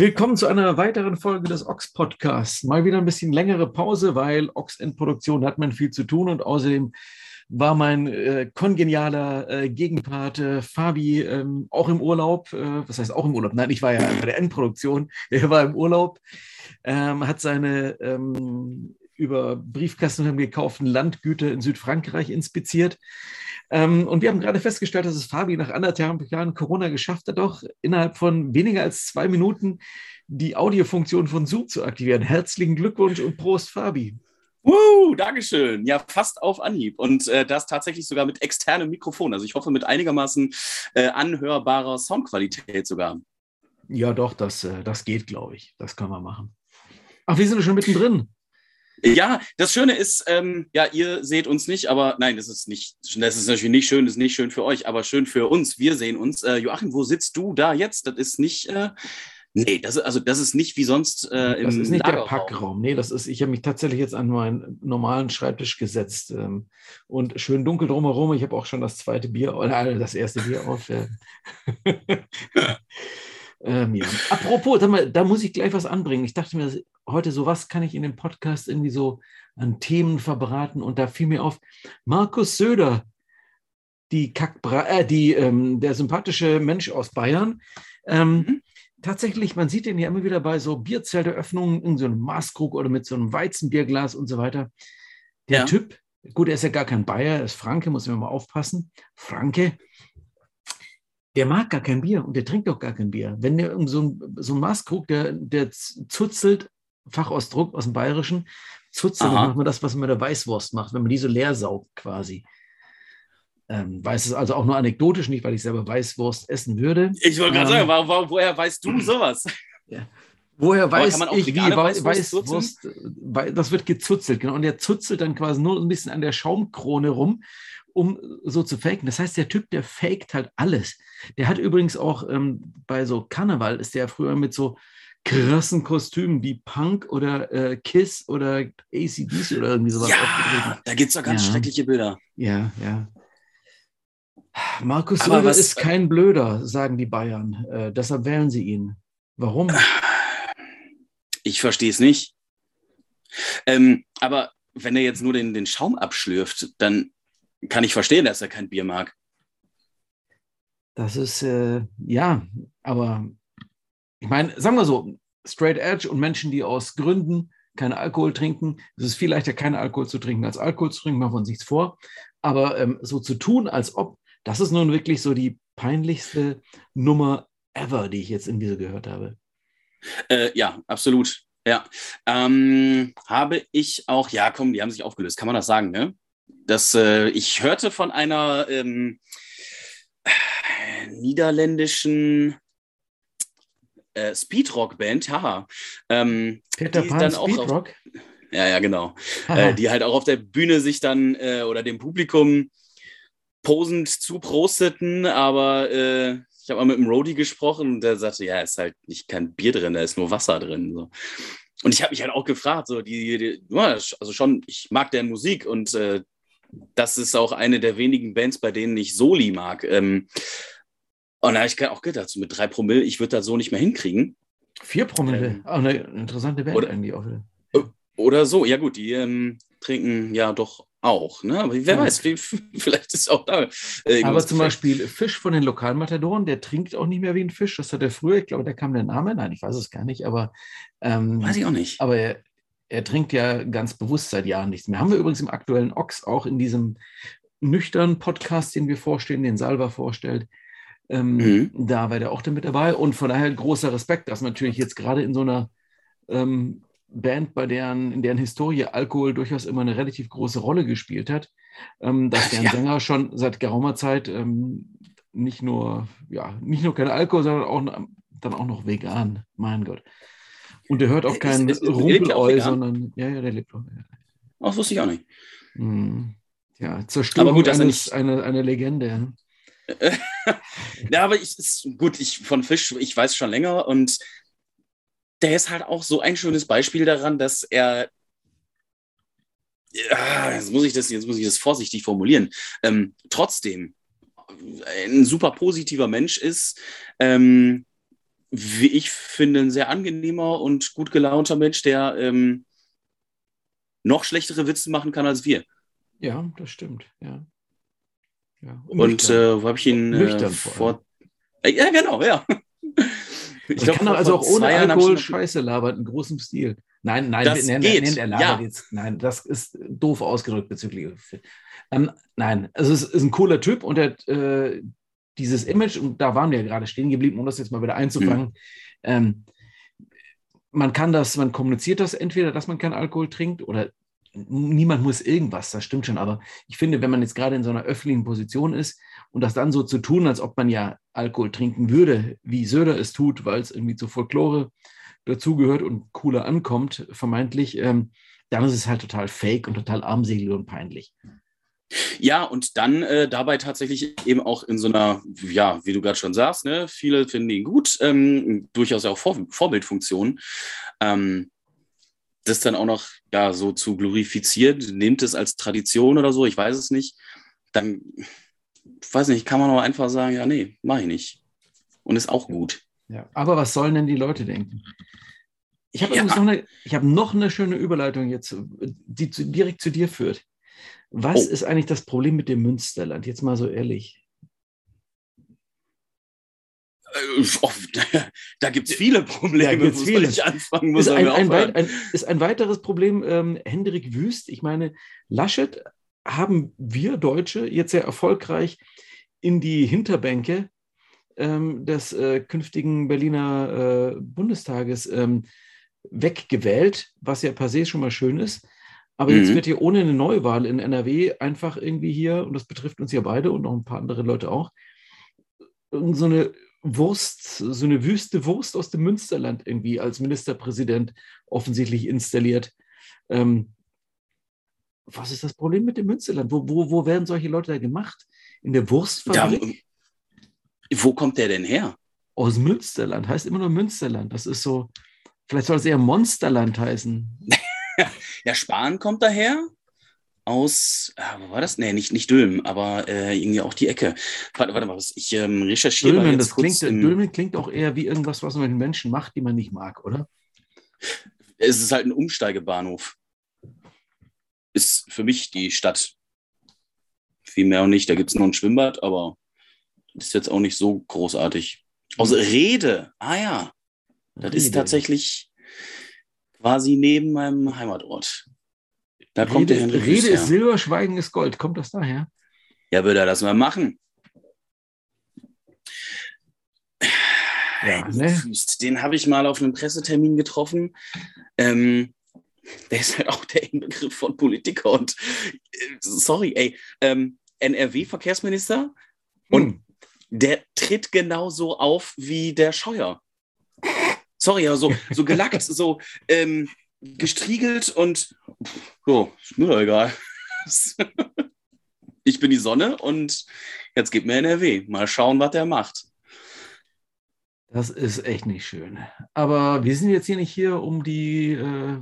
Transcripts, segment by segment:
Willkommen zu einer weiteren Folge des Ox Podcasts. Mal wieder ein bisschen längere Pause, weil Ox in Produktion hat man viel zu tun und außerdem war mein äh, kongenialer äh, Gegenpart äh, Fabi ähm, auch im Urlaub. Äh, was heißt auch im Urlaub? Nein, ich war ja bei der Endproduktion. Er war im Urlaub, ähm, hat seine ähm, über Briefkasten gekauften Landgüter in Südfrankreich inspiziert. Ähm, und wir haben gerade festgestellt, dass es Fabi nach anderthalb Jahren Corona geschafft hat, doch innerhalb von weniger als zwei Minuten die Audiofunktion von Zoom zu aktivieren. Herzlichen Glückwunsch und Prost, Fabi. Uh, Dankeschön. Ja, fast auf Anhieb. Und äh, das tatsächlich sogar mit externem Mikrofon. Also ich hoffe mit einigermaßen äh, anhörbarer Soundqualität sogar. Ja, doch, das, äh, das geht, glaube ich. Das können wir machen. Ach, wir sind schon mittendrin. Ja, das Schöne ist, ähm, ja, ihr seht uns nicht, aber nein, das ist nicht, das ist natürlich nicht schön, das ist nicht schön für euch, aber schön für uns. Wir sehen uns. Äh, Joachim, wo sitzt du da jetzt? Das ist nicht, äh, nee, das ist, also das ist nicht wie sonst äh, im Das ist nicht Lagerraum. der Packraum. Nee, das ist, ich habe mich tatsächlich jetzt an meinen normalen Schreibtisch gesetzt ähm, und schön dunkel drumherum. Ich habe auch schon das zweite Bier, oder das erste Bier auf. Äh. Ähm, ja. Apropos, da, da, muss ich gleich was anbringen. Ich dachte mir heute so, was kann ich in dem Podcast irgendwie so an Themen verbraten? Und da fiel mir auf, Markus Söder, die Kackbra äh, die, ähm, der sympathische Mensch aus Bayern. Ähm, mhm. Tatsächlich, man sieht den ja immer wieder bei so Bierzelteröffnungen in so einem Maßkrug oder mit so einem Weizenbierglas und so weiter. Der ja. Typ, gut, er ist ja gar kein Bayer, er ist Franke, muss man mal aufpassen. Franke, der mag gar kein Bier und der trinkt auch gar kein Bier. Wenn der so ein, so ein Maßkrug, der, der zuzelt, Fachausdruck aus dem Bayerischen, zuzelt, dann macht man das, was man mit der Weißwurst macht, wenn man die so leer saugt quasi. Ähm, weiß es also auch nur anekdotisch, nicht weil ich selber Weißwurst essen würde. Ich wollte gerade ähm, sagen, wo, woher weißt du sowas? Ja. Woher weiß ich, wie Weißwurst, Weißwurst das wird gezuzelt, genau. Und der zuzelt dann quasi nur ein bisschen an der Schaumkrone rum um so zu faken. Das heißt, der Typ, der faked halt alles. Der hat übrigens auch ähm, bei so Karneval, ist der früher mit so krassen Kostümen wie Punk oder äh, Kiss oder ACDC oder irgendwie sowas ja, aufgetreten. Da gibt es doch ganz ja. schreckliche Bilder. Ja, ja. Markus Söder ist kein Blöder, sagen die Bayern. Äh, deshalb wählen sie ihn. Warum? Ich verstehe es nicht. Ähm, aber wenn er jetzt nur den, den Schaum abschlürft, dann kann ich verstehen, dass er kein Bier mag. Das ist, äh, ja, aber ich meine, sagen wir so, Straight Edge und Menschen, die aus Gründen keinen Alkohol trinken, es ist viel leichter, keinen Alkohol zu trinken, als Alkohol zu trinken, machen wir uns nichts vor. Aber ähm, so zu tun, als ob, das ist nun wirklich so die peinlichste Nummer ever, die ich jetzt irgendwie so gehört habe. Äh, ja, absolut. Ja. Ähm, habe ich auch, ja, komm, die haben sich aufgelöst, kann man das sagen, ne? Dass äh, ich hörte von einer ähm, niederländischen äh, Speedrock-Band, haha. Ähm, Peter Pan dann Speedrock? Auf, ja, ja, genau. Äh, die halt auch auf der Bühne sich dann äh, oder dem Publikum posend zuprosteten, aber äh, ich habe mal mit einem Roadie gesprochen und der sagte, ja, ist halt nicht kein Bier drin, da ist nur Wasser drin. So. Und ich habe mich halt auch gefragt, so die, die, also schon, ich mag deren Musik und äh, das ist auch eine der wenigen Bands, bei denen ich Soli mag. Ähm, und da habe ich auch gedacht, so mit drei Promille, ich würde das so nicht mehr hinkriegen. Vier Promille, ähm, auch eine interessante Band oder, eigentlich auch. Oder so, ja gut, die ähm, trinken ja doch auch, ne? Aber wer ja. weiß, vielleicht ist auch da. Äh, Aber zum Beispiel Fisch von den Lokalmatadoren, der trinkt auch nicht mehr wie ein Fisch. Das hat er früher, ich glaube, da kam der Name, nein, ich weiß es gar nicht, aber. Ähm, weiß ich auch nicht. Aber er, trinkt ja ganz bewusst seit Jahren nichts mehr. Haben wir übrigens im aktuellen Ox auch in diesem nüchternen Podcast, den wir vorstellen, den Salva vorstellt. Ähm, mhm. Da war der auch damit dabei. Und von daher großer Respekt, dass man natürlich jetzt gerade in so einer ähm, Band, bei deren, in deren Historie Alkohol durchaus immer eine relativ große Rolle gespielt hat, ähm, dass deren ja. Sänger schon seit geraumer Zeit ähm, nicht nur, ja, nicht nur kein Alkohol, sondern auch dann auch noch vegan. Mein Gott. Und der hört auch keinen Rumpeleu, sondern. Ja, ja, der lebt auch. Ja. Das wusste ich auch nicht. Hm. Ja, Zerstörung aber gut, eines, nicht... eine, eine Legende. ja, aber ich, ist, gut, ich von Fisch, ich weiß schon länger und der ist halt auch so ein schönes Beispiel daran, dass er ja, jetzt muss ich das, jetzt muss ich das vorsichtig formulieren, ähm, trotzdem ein super positiver Mensch ist, ähm, wie ich finde, ein sehr angenehmer und gut gelaunter Mensch, der ähm, noch schlechtere Witze machen kann als wir. Ja, das stimmt, ja. ja. Und, und äh, wo habe ich ihn äh, vor. Äh, ja, genau, ja. Ich glaub, kann doch also auch ohne Alkohol Scheiße labern, in großem Stil. Nein, nein, das nennen, geht. Nennen, er labert ja. jetzt. Nein, das ist doof ausgedrückt bezüglich. Ähm, nein, also es ist ein cooler Typ und er, äh, dieses Image, und da waren wir ja gerade stehen geblieben, um das jetzt mal wieder einzufangen. Mhm. Ähm, man kann das, man kommuniziert das entweder, dass man keinen Alkohol trinkt oder niemand muss irgendwas, das stimmt schon. Aber ich finde, wenn man jetzt gerade in so einer öffentlichen Position ist und das dann so zu tun, als ob man ja Alkohol trinken würde, wie Söder es tut, weil es irgendwie zur Folklore dazugehört und cooler ankommt, vermeintlich, ähm, dann ist es halt total fake und total armselig und peinlich. Ja, und dann äh, dabei tatsächlich eben auch in so einer, ja, wie du gerade schon sagst, ne, viele finden ihn gut, ähm, durchaus auch Vor Vorbildfunktion. Ähm, das dann auch noch ja, so zu glorifiziert, nimmt es als Tradition oder so, ich weiß es nicht, dann, weiß nicht, kann man auch einfach sagen, ja, nee, mach ich nicht. Und ist auch gut. Ja, aber was sollen denn die Leute denken? Ich habe ja. noch, eine, hab noch eine schöne Überleitung jetzt, die zu, direkt zu dir führt. Was oh. ist eigentlich das Problem mit dem Münsterland? Jetzt mal so ehrlich. Da gibt es viele Probleme, da gibt's viele. ich anfangen muss. Ist ein, ein, ein, ist ein weiteres Problem ähm, Hendrik Wüst. Ich meine, Laschet haben wir Deutsche jetzt sehr erfolgreich in die Hinterbänke ähm, des äh, künftigen Berliner äh, Bundestages ähm, weggewählt, was ja per se schon mal schön ist. Aber mhm. jetzt wird hier ohne eine Neuwahl in NRW einfach irgendwie hier, und das betrifft uns ja beide und noch ein paar andere Leute auch, so eine Wurst, so eine wüste Wurst aus dem Münsterland irgendwie als Ministerpräsident offensichtlich installiert. Ähm, was ist das Problem mit dem Münsterland? Wo, wo, wo werden solche Leute da gemacht? In der Wurstfabrik? Ja, wo kommt der denn her? Aus Münsterland, heißt immer nur Münsterland. Das ist so, vielleicht soll es eher Monsterland heißen. ja, Spahn kommt daher aus, äh, wo war das? Nee, nicht, nicht Dülmen, aber äh, irgendwie auch die Ecke. Warte, warte mal, ich ähm, recherchiere Dülmen, das klingt, Dülmen klingt auch eher wie irgendwas, was man mit Menschen macht, die man nicht mag, oder? Es ist halt ein Umsteigebahnhof. Ist für mich die Stadt. Viel mehr auch nicht. Da gibt es noch ein Schwimmbad, aber ist jetzt auch nicht so großartig. Aus Rede, ah ja. Das Rede. ist tatsächlich quasi neben meinem Heimatort. Da Rede, kommt der Henry Rede ist Silber, Schweigen ist Gold. Kommt das daher? Ja, würde er das mal machen. Ja, ne? Den habe ich mal auf einem Pressetermin getroffen. Ähm, der ist halt auch der Inbegriff von Politiker und äh, sorry, ey, ähm, NRW-Verkehrsminister und hm. der tritt genauso auf wie der Scheuer. Sorry, ja, so, so gelackt, so ähm, gestriegelt und so, ist mir doch egal. ich bin die Sonne und jetzt gibt mir NRW. Mal schauen, was der macht. Das ist echt nicht schön. Aber wir sind jetzt hier nicht hier, um die äh,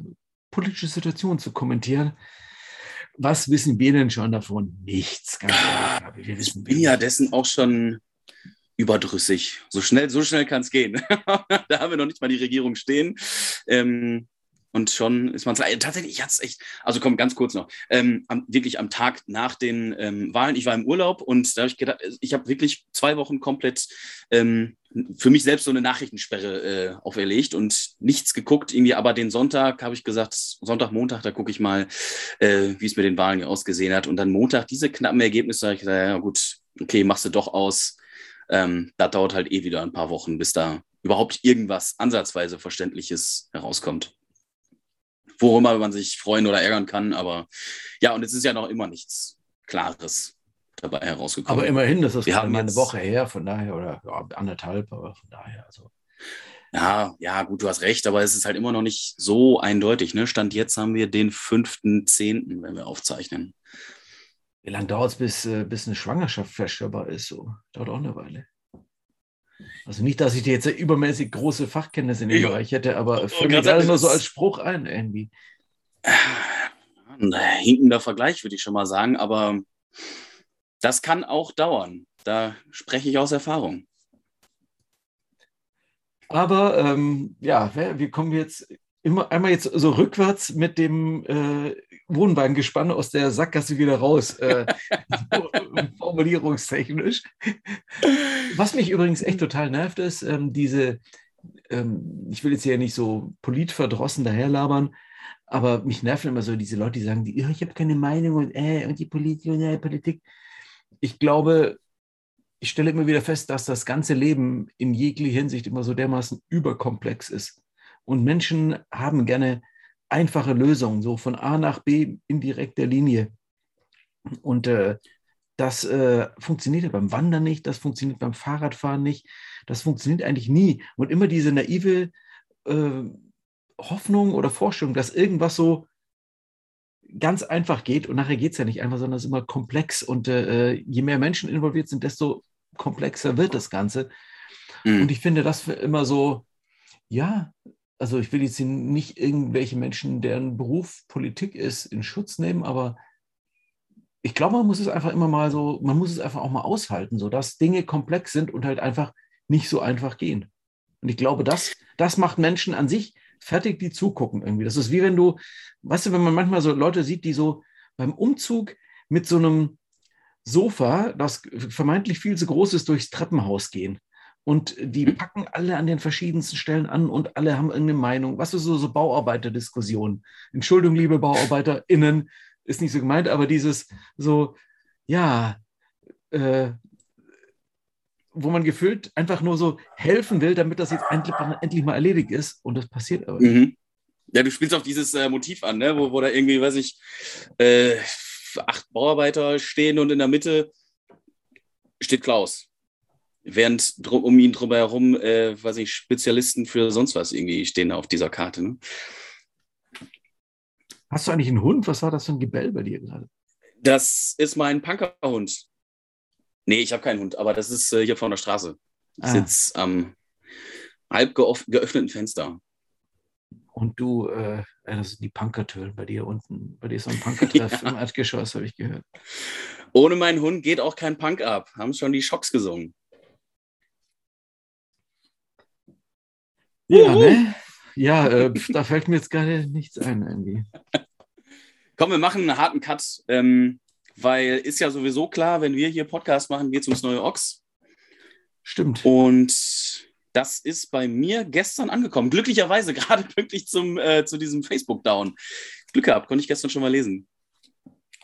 politische Situation zu kommentieren. Was wissen wir denn schon davon? Nichts. Ganz ehrlich, wir wissen ich bin ja dessen auch schon überdrüssig. So schnell, so schnell kann es gehen. da haben wir noch nicht mal die Regierung stehen. Ähm, und schon ist man tatsächlich, ich hatte es echt, also komm, ganz kurz noch, ähm, am, wirklich am Tag nach den ähm, Wahlen, ich war im Urlaub und da habe ich gedacht, ich habe wirklich zwei Wochen komplett ähm, für mich selbst so eine Nachrichtensperre äh, auferlegt und nichts geguckt, irgendwie, aber den Sonntag habe ich gesagt, Sonntag, Montag, da gucke ich mal, äh, wie es mit den Wahlen ausgesehen hat. Und dann Montag diese knappen Ergebnisse, da habe ich gesagt, ja gut, okay, machst du doch aus ähm, das dauert halt eh wieder ein paar Wochen, bis da überhaupt irgendwas ansatzweise Verständliches herauskommt. Worüber man sich freuen oder ärgern kann, aber ja, und es ist ja noch immer nichts Klares dabei herausgekommen. Aber immerhin, das ist Wir gerade mal eine Woche her, von daher, oder ja, anderthalb, aber von daher, also. Ja, ja, gut, du hast recht, aber es ist halt immer noch nicht so eindeutig. Ne? Stand jetzt haben wir den 5.10., wenn wir aufzeichnen. Wie lange dauert es, bis, äh, bis eine Schwangerschaft feststellbar ist? So, dauert auch eine Weile. Also nicht, dass ich dir jetzt übermäßig große Fachkenntnisse in dem ja. Bereich hätte, aber oh, fällt mir gerade nur so als Spruch ein irgendwie. Ein hinkender Vergleich, würde ich schon mal sagen, aber das kann auch dauern. Da spreche ich aus Erfahrung. Aber ähm, ja, wir kommen jetzt immer einmal jetzt so rückwärts mit dem äh, Wohnwagengespann aus der Sackgasse wieder raus, äh, formulierungstechnisch. Was mich übrigens echt total nervt, ist ähm, diese, ähm, ich will jetzt hier nicht so politverdrossen daherlabern, aber mich nerven immer so diese Leute, die sagen, die, ich habe keine Meinung und, äh, und die Politik und äh, Politik. Ich glaube, ich stelle immer wieder fest, dass das ganze Leben in jeglicher Hinsicht immer so dermaßen überkomplex ist. Und Menschen haben gerne einfache Lösungen, so von A nach B in direkter Linie. Und äh, das äh, funktioniert ja beim Wandern nicht, das funktioniert beim Fahrradfahren nicht, das funktioniert eigentlich nie. Und immer diese naive äh, Hoffnung oder Vorstellung, dass irgendwas so ganz einfach geht und nachher geht es ja nicht einfach, sondern es ist immer komplex und äh, je mehr Menschen involviert sind, desto komplexer wird das Ganze. Mhm. Und ich finde das für immer so, ja, also ich will jetzt nicht irgendwelche Menschen, deren Beruf Politik ist, in Schutz nehmen, aber ich glaube, man muss es einfach immer mal so, man muss es einfach auch mal aushalten, so dass Dinge komplex sind und halt einfach nicht so einfach gehen. Und ich glaube, das, das macht Menschen an sich fertig, die zugucken irgendwie. Das ist wie wenn du, weißt du, wenn man manchmal so Leute sieht, die so beim Umzug mit so einem Sofa, das vermeintlich viel zu groß ist, durchs Treppenhaus gehen. Und die mhm. packen alle an den verschiedensten Stellen an und alle haben irgendeine Meinung. Was ist so, so Bauarbeiterdiskussionen? Entschuldigung, liebe BauarbeiterInnen, ist nicht so gemeint, aber dieses so, ja, äh, wo man gefühlt einfach nur so helfen will, damit das jetzt endlich, endlich mal erledigt ist. Und das passiert aber nicht. Mhm. Ja, du spielst auf dieses äh, Motiv an, ne? wo, wo da irgendwie, weiß ich, äh, acht Bauarbeiter stehen und in der Mitte steht Klaus. Während um ihn drüber herum, äh, weiß ich, Spezialisten für sonst was irgendwie stehen auf dieser Karte. Ne? Hast du eigentlich einen Hund? Was war das für ein Gebell bei dir gerade? Das ist mein Punkerhund. Nee, ich habe keinen Hund, aber das ist äh, hier von der Straße. Ich ah. sitze am halb geöffneten Fenster. Und du, äh, das sind die Punkertöne bei dir unten. Bei dir ist so ein Punkertreff ja. im Erdgeschoss, habe ich gehört. Ohne meinen Hund geht auch kein Punk ab. Haben schon die Schocks gesungen. Ja, ne? Ja, äh, da fällt mir jetzt gerade nichts ein irgendwie. Komm, wir machen einen harten Cut, ähm, weil ist ja sowieso klar, wenn wir hier Podcast machen, geht es ums neue Ochs. Stimmt. Und das ist bei mir gestern angekommen. Glücklicherweise gerade pünktlich zum, äh, zu diesem Facebook-Down. Glück gehabt, konnte ich gestern schon mal lesen.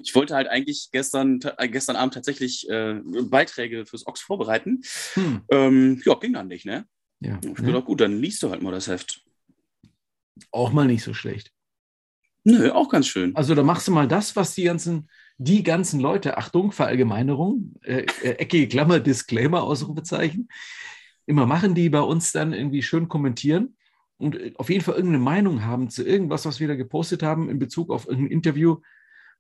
Ich wollte halt eigentlich gestern, äh, gestern Abend tatsächlich äh, Beiträge fürs Ox vorbereiten. Hm. Ähm, ja, ging dann nicht, ne? Ja. Ich ne? gedacht, gut, dann liest du halt mal das Heft. Auch mal nicht so schlecht. Nö, auch ganz schön. Also da machst du mal das, was die ganzen, die ganzen Leute, Achtung, Verallgemeinerung, äh, äh, eckige Klammer, Disclaimer, Ausrufezeichen, immer machen, die bei uns dann irgendwie schön kommentieren und äh, auf jeden Fall irgendeine Meinung haben zu irgendwas, was wir da gepostet haben in Bezug auf irgendein Interview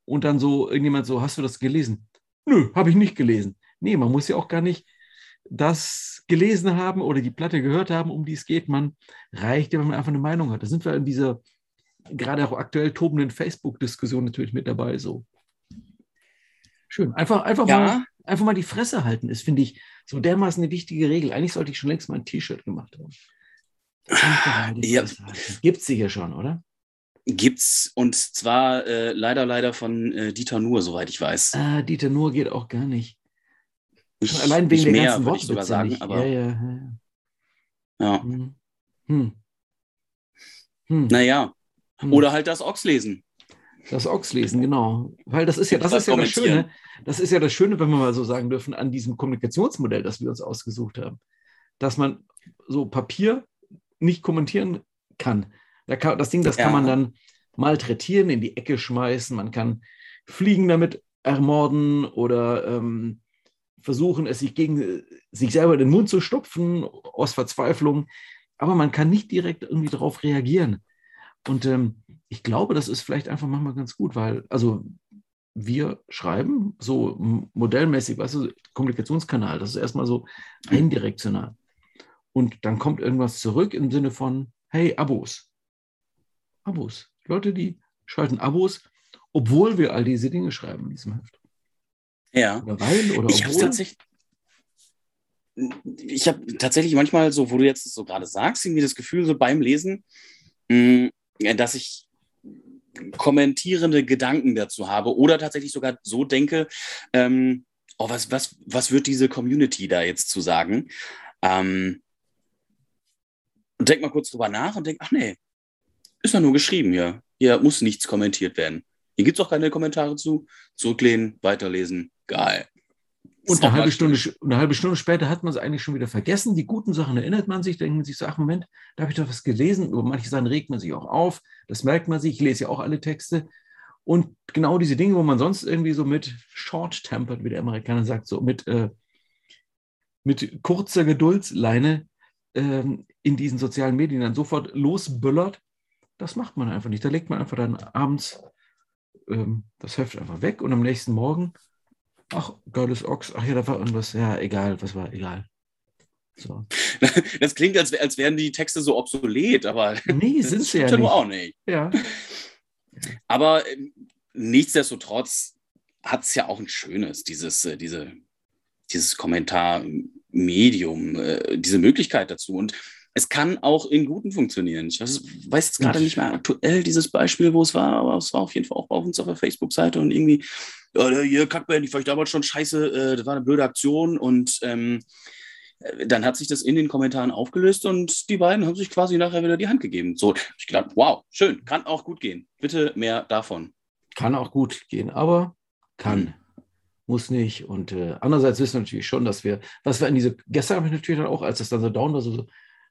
und dann so irgendjemand so, hast du das gelesen? Nö, habe ich nicht gelesen. Nee, man muss ja auch gar nicht das gelesen haben oder die Platte gehört haben, um die es geht. Man reicht ja, wenn man einfach eine Meinung hat. Da sind wir in dieser gerade auch aktuell tobenden Facebook-Diskussion natürlich mit dabei. So schön. Einfach, einfach ja. mal einfach mal die Fresse halten ist, finde ich, so dermaßen eine wichtige Regel. Eigentlich sollte ich schon längst mal ein T-Shirt gemacht haben. Ja. Gibt es sicher schon, oder? Gibt's und zwar äh, leider, leider von äh, Dieter Nuhr, soweit ich weiß. Ah, Dieter Nuhr geht auch gar nicht. Schon allein wegen der mehr, ganzen Worte. Ich sogar sagen, aber. Ja, ja, ja. ja. Hm. Hm. Hm. Naja. Hm. Oder halt das Ochs lesen. Das Ochs lesen, genau. Weil das ist ja das, ist ja das Schöne. Das ist ja das Schöne, wenn wir mal so sagen dürfen, an diesem Kommunikationsmodell, das wir uns ausgesucht haben. Dass man so Papier nicht kommentieren kann. Das Ding, das ja. kann man dann malträtieren, in die Ecke schmeißen, man kann Fliegen damit ermorden oder ähm, versuchen, es sich gegen sich selber den Mund zu stopfen aus Verzweiflung. Aber man kann nicht direkt irgendwie darauf reagieren. Und ähm, ich glaube, das ist vielleicht einfach manchmal ganz gut, weil, also wir schreiben so modellmäßig, weißt du, Kommunikationskanal, das ist erstmal so eindirektional. Und dann kommt irgendwas zurück im Sinne von, hey, Abos. Abos. Leute, die schalten Abos, obwohl wir all diese Dinge schreiben in diesem Heft. Ja. Oder weil, oder ich obwohl. Tatsächlich, ich habe tatsächlich manchmal so, wo du jetzt so gerade sagst, irgendwie das Gefühl so beim Lesen, mh, dass ich kommentierende Gedanken dazu habe oder tatsächlich sogar so denke, ähm, oh, was, was, was wird diese Community da jetzt zu sagen? Ähm, und denk mal kurz drüber nach und denk, ach nee, ist ja nur geschrieben hier. Hier muss nichts kommentiert werden. Hier gibt es auch keine Kommentare zu. Zurücklehnen, weiterlesen, geil. Und eine halbe, Stunde, eine halbe Stunde später hat man es eigentlich schon wieder vergessen. Die guten Sachen erinnert man sich, denkt man sich so, ach Moment, da habe ich doch was gelesen. Über manche Sachen regt man sich auch auf. Das merkt man sich. Ich lese ja auch alle Texte. Und genau diese Dinge, wo man sonst irgendwie so mit short-tempered, wie der Amerikaner sagt, so mit, äh, mit kurzer Geduldsleine ähm, in diesen sozialen Medien dann sofort losböllert, das macht man einfach nicht. Da legt man einfach dann abends ähm, das Heft einfach weg und am nächsten Morgen ach, geiles Ochs, ach ja, da war irgendwas, ja, egal, was war, egal. So. Das klingt, als, als wären die Texte so obsolet, aber nee, sind sie ja, nur auch nicht. Ja. Aber äh, nichtsdestotrotz hat es ja auch ein schönes, dieses, äh, diese, dieses Kommentarmedium, äh, diese Möglichkeit dazu. Und es kann auch in Guten funktionieren. Ich weiß, weiß jetzt gerade nicht mehr aktuell dieses Beispiel, wo es war, aber es war auf jeden Fall auch bei uns auf der Facebook-Seite und irgendwie ja, hier Kackband, die fand ich damals schon scheiße, äh, das war eine blöde Aktion und ähm, äh, dann hat sich das in den Kommentaren aufgelöst und die beiden haben sich quasi nachher wieder die Hand gegeben. So, ich gedacht, wow, schön, kann auch gut gehen. Bitte mehr davon. Kann auch gut gehen, aber kann. Mhm. Muss nicht. Und äh, andererseits wissen wir natürlich schon, dass wir, was wir in diese, gestern habe ich natürlich dann auch, als das dann so down war, so, so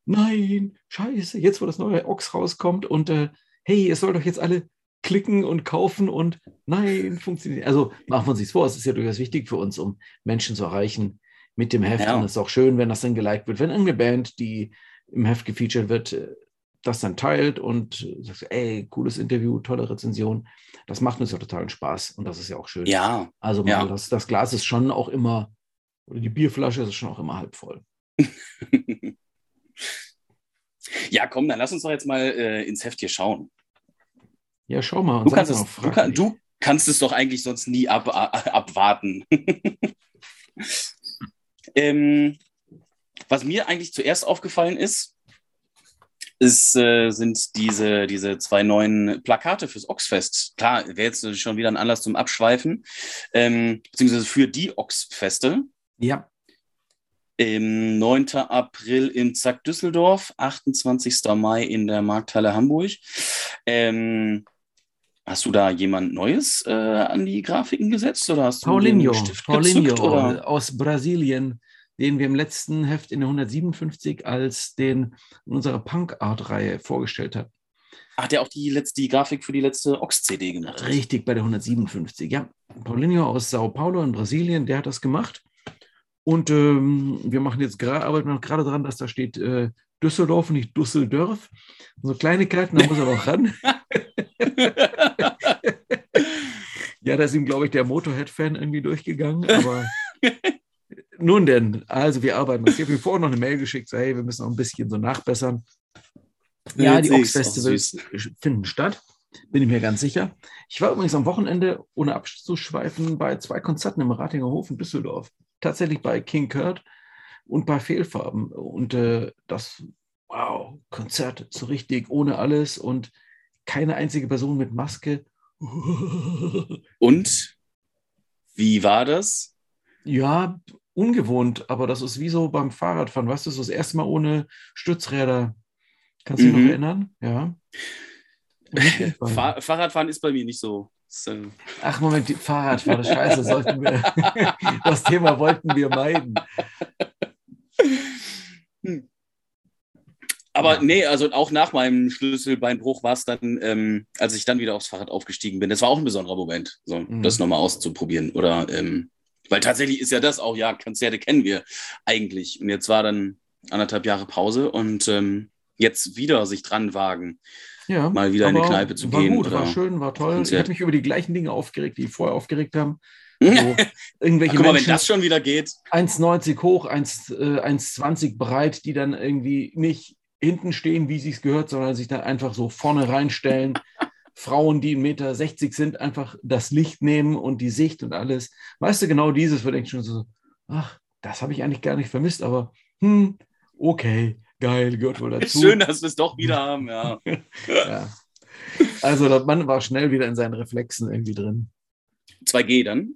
nein, scheiße, jetzt wo das neue Ochs rauskommt und äh, hey, ihr sollt doch jetzt alle klicken und kaufen und nein, funktioniert. Also machen wir uns nichts vor, es ist ja durchaus wichtig für uns, um Menschen zu erreichen mit dem Heft. Ja. Und es ist auch schön, wenn das dann geliked wird, wenn irgendeine Band, die im Heft gefeatured wird, das dann teilt und sagt, ey, cooles Interview, tolle Rezension. Das macht uns ja totalen Spaß und das ist ja auch schön. Ja. Also ja. Das, das Glas ist schon auch immer, oder die Bierflasche ist schon auch immer halb voll. ja, komm, dann lass uns doch jetzt mal äh, ins Heft hier schauen. Ja, schau mal. Du kannst, es, du, kann, du, kannst es doch eigentlich sonst nie ab, abwarten. ähm, was mir eigentlich zuerst aufgefallen ist, ist äh, sind diese, diese zwei neuen Plakate fürs Oxfest. Klar, wäre jetzt schon wieder ein Anlass zum Abschweifen, ähm, beziehungsweise für die Oxfeste. Ja. Ähm, 9. April in Zack Düsseldorf, 28. Mai in der Markthalle Hamburg. Ähm, Hast du da jemand Neues äh, an die Grafiken gesetzt oder hast Paulinho, du Paulinho gezückt, oder? aus Brasilien, den wir im letzten Heft in der 157 als den in unserer Punk-Art-Reihe vorgestellt haben. Hat der auch die letzte die Grafik für die letzte Ox-CD gemacht? Richtig, bei der 157, ja. Paulinho aus Sao Paulo in Brasilien, der hat das gemacht. Und ähm, wir machen jetzt gerade, arbeiten gerade daran, dass da steht äh, Düsseldorf und nicht Düsseldorf. So Kleinigkeiten, da muss er noch ran. ja, da ist ihm, glaube ich, der Motorhead-Fan irgendwie durchgegangen. Aber nun denn, also wir arbeiten. Ich habe mir vorher noch eine Mail geschickt, so, hey, wir müssen noch ein bisschen so nachbessern. Ja, die Ox-Festivals finden statt, bin ich mir ganz sicher. Ich war übrigens am Wochenende, ohne abzuschweifen, bei zwei Konzerten im Ratinger Hof in Düsseldorf. Tatsächlich bei King Kurt und bei Fehlfarben. Und äh, das, wow, Konzert so richtig, ohne alles und keine einzige Person mit Maske. Und wie war das? Ja, ungewohnt, aber das ist wie so beim Fahrradfahren, weißt du, das erste Mal ohne Stützräder. Kannst du dich mhm. noch erinnern? Ja. Fahr Fahrradfahren ist bei mir nicht so. Ach Moment, Fahrradfahren, scheiße, sollten wir, das Thema wollten wir meiden. Hm. Aber nee, also auch nach meinem Schlüsselbeinbruch war es dann, ähm, als ich dann wieder aufs Fahrrad aufgestiegen bin, das war auch ein besonderer Moment, so mhm. das nochmal auszuprobieren. Oder ähm, weil tatsächlich ist ja das auch, ja, Konzerte kennen wir eigentlich. Und jetzt war dann anderthalb Jahre Pause und ähm, jetzt wieder sich dran wagen, ja, mal wieder in eine Kneipe zu war gehen. Gut, war schön, war toll. Konzert. Ich habe mich über die gleichen Dinge aufgeregt, die vorher aufgeregt haben. So, irgendwelche Guck mal, Menschen, wenn das schon wieder geht. 1,90 hoch, 1,20 äh, breit, die dann irgendwie nicht hinten stehen, wie sie es gehört, sondern sich dann einfach so vorne reinstellen. Frauen, die 1,60 Meter sind, einfach das Licht nehmen und die Sicht und alles. Weißt du, genau dieses, wo denkst schon so, ach, das habe ich eigentlich gar nicht vermisst, aber hm, okay, geil, gehört wohl dazu. Schön, dass wir es doch wieder haben, ja. ja. Also der Mann war schnell wieder in seinen Reflexen irgendwie drin. 2G dann?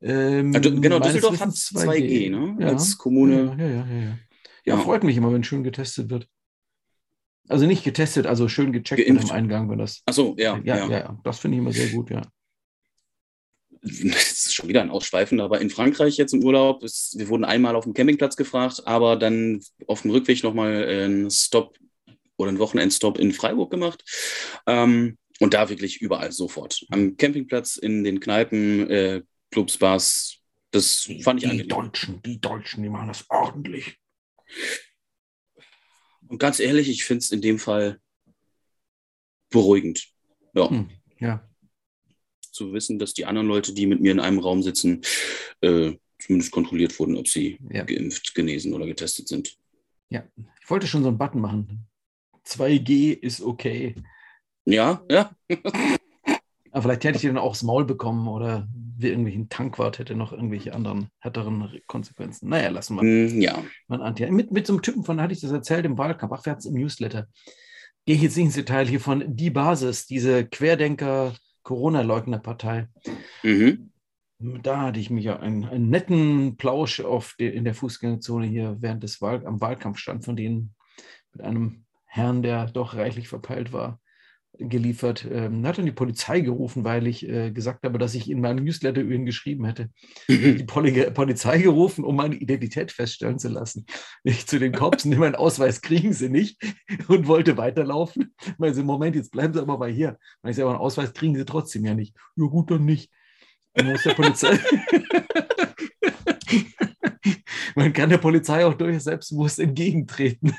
Ähm, Also, genau, Düsseldorf hat Wissens 2G, ne? Ja. Als Kommune. Ja, ja, ja, ja, ja. Freut mich immer, wenn schön getestet wird. Also nicht getestet, also schön gecheckt Geimpft. beim Eingang, wenn das. Achso, ja, ja, ja. ja, ja. Das finde ich immer sehr gut, ja. Schon wieder ein Ausschweifen, aber in Frankreich jetzt im Urlaub, ist, wir wurden einmal auf dem Campingplatz gefragt, aber dann auf dem Rückweg nochmal einen Stop oder einen Wochenendstop in Freiburg gemacht. Ähm, und da wirklich überall sofort. Am Campingplatz, in den Kneipen, äh, Clubs, Bars. Das fand ich Die angenehm. Deutschen, die Deutschen, die machen das ordentlich. Und ganz ehrlich, ich finde es in dem Fall beruhigend. Ja, Hm, ja. Zu wissen, dass die anderen Leute, die mit mir in einem Raum sitzen, äh, zumindest kontrolliert wurden, ob sie Ja. geimpft, genesen oder getestet sind. ja. Ich wollte schon so einen Button machen. 2G ist okay. Ja, ja. Aber vielleicht hätte ich den auch aufs Maul bekommen oder wie irgendwelchen Tankwart hätte noch irgendwelche anderen härteren Konsequenzen. Naja, lassen wir. Hm, ja. Man ahnt ja. Mit, mit so einem Typen von, hatte ich das erzählt im Wahlkampf, ach, wir hatten es im Newsletter. Gehe ich jetzt nicht ins Detail hier von Die Basis, diese Querdenker-Corona-Leugner-Partei. Mhm. Da hatte ich mich ja einen, einen netten Plausch auf de, in der Fußgängerzone hier während des Wahl, am Wahlkampfstand von denen mit einem Herrn, der doch reichlich verpeilt war, geliefert. Ähm, hat dann die Polizei gerufen, weil ich äh, gesagt habe, dass ich in meinem Newsletter über ihn geschrieben hätte. Die Poli Polizei gerufen, um meine Identität feststellen zu lassen. Ich zu den Cops, nimm meinen Ausweis, kriegen sie nicht und wollte weiterlaufen. Weil sie, Moment, jetzt bleiben sie aber mal hier. Weil ich sage, einen Ausweis kriegen sie trotzdem ja nicht. Ja gut, dann nicht. Dann muss der Polizei. Man kann der Polizei auch durchaus selbstbewusst entgegentreten.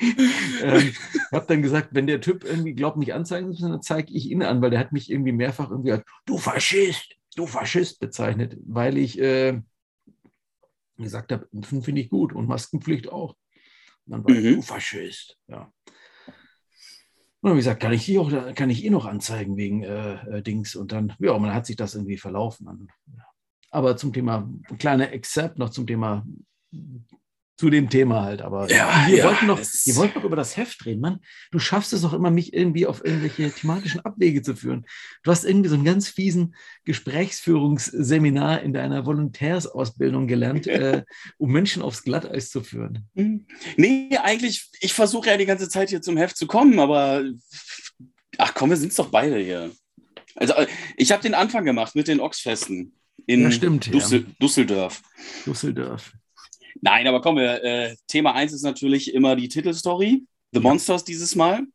Ähm, habe dann gesagt, wenn der Typ irgendwie glaubt, mich anzeigen zu müssen, dann zeige ich ihn an, weil der hat mich irgendwie mehrfach irgendwie als du Faschist, du Faschist bezeichnet, weil ich äh, gesagt habe, Impfen finde ich gut und Maskenpflicht auch. Und dann war ich, Mhm. du Faschist, ja. Und dann habe ich gesagt, kann ich, die auch, kann ich ihn noch anzeigen wegen äh, äh, Dings? Und dann, ja, und dann hat sich das irgendwie verlaufen. Aber zum Thema, ein kleiner Except noch zum Thema, zu dem Thema halt. Aber Ja, wir, ja, wollten noch, es- wir wollten noch über das Heft reden. Mann, du schaffst es auch immer, mich irgendwie auf irgendwelche thematischen Abwege zu führen. Du hast irgendwie so einen ganz fiesen Gesprächsführungsseminar in deiner Volontärsausbildung gelernt, äh, um Menschen aufs Glatteis zu führen. Hm. Nee, eigentlich, ich versuche ja die ganze Zeit hier zum Heft zu kommen, aber ach komm, wir sind doch beide hier. Also äh, ich habe den Anfang gemacht mit den Ochsfesten in Ja, stimmt, ja. Düssel Düsseldorf. Düsseldorf. Nein, aber komm, wir, äh, Thema 1 ist natürlich immer die Titelstory, The Monsters dieses Mal.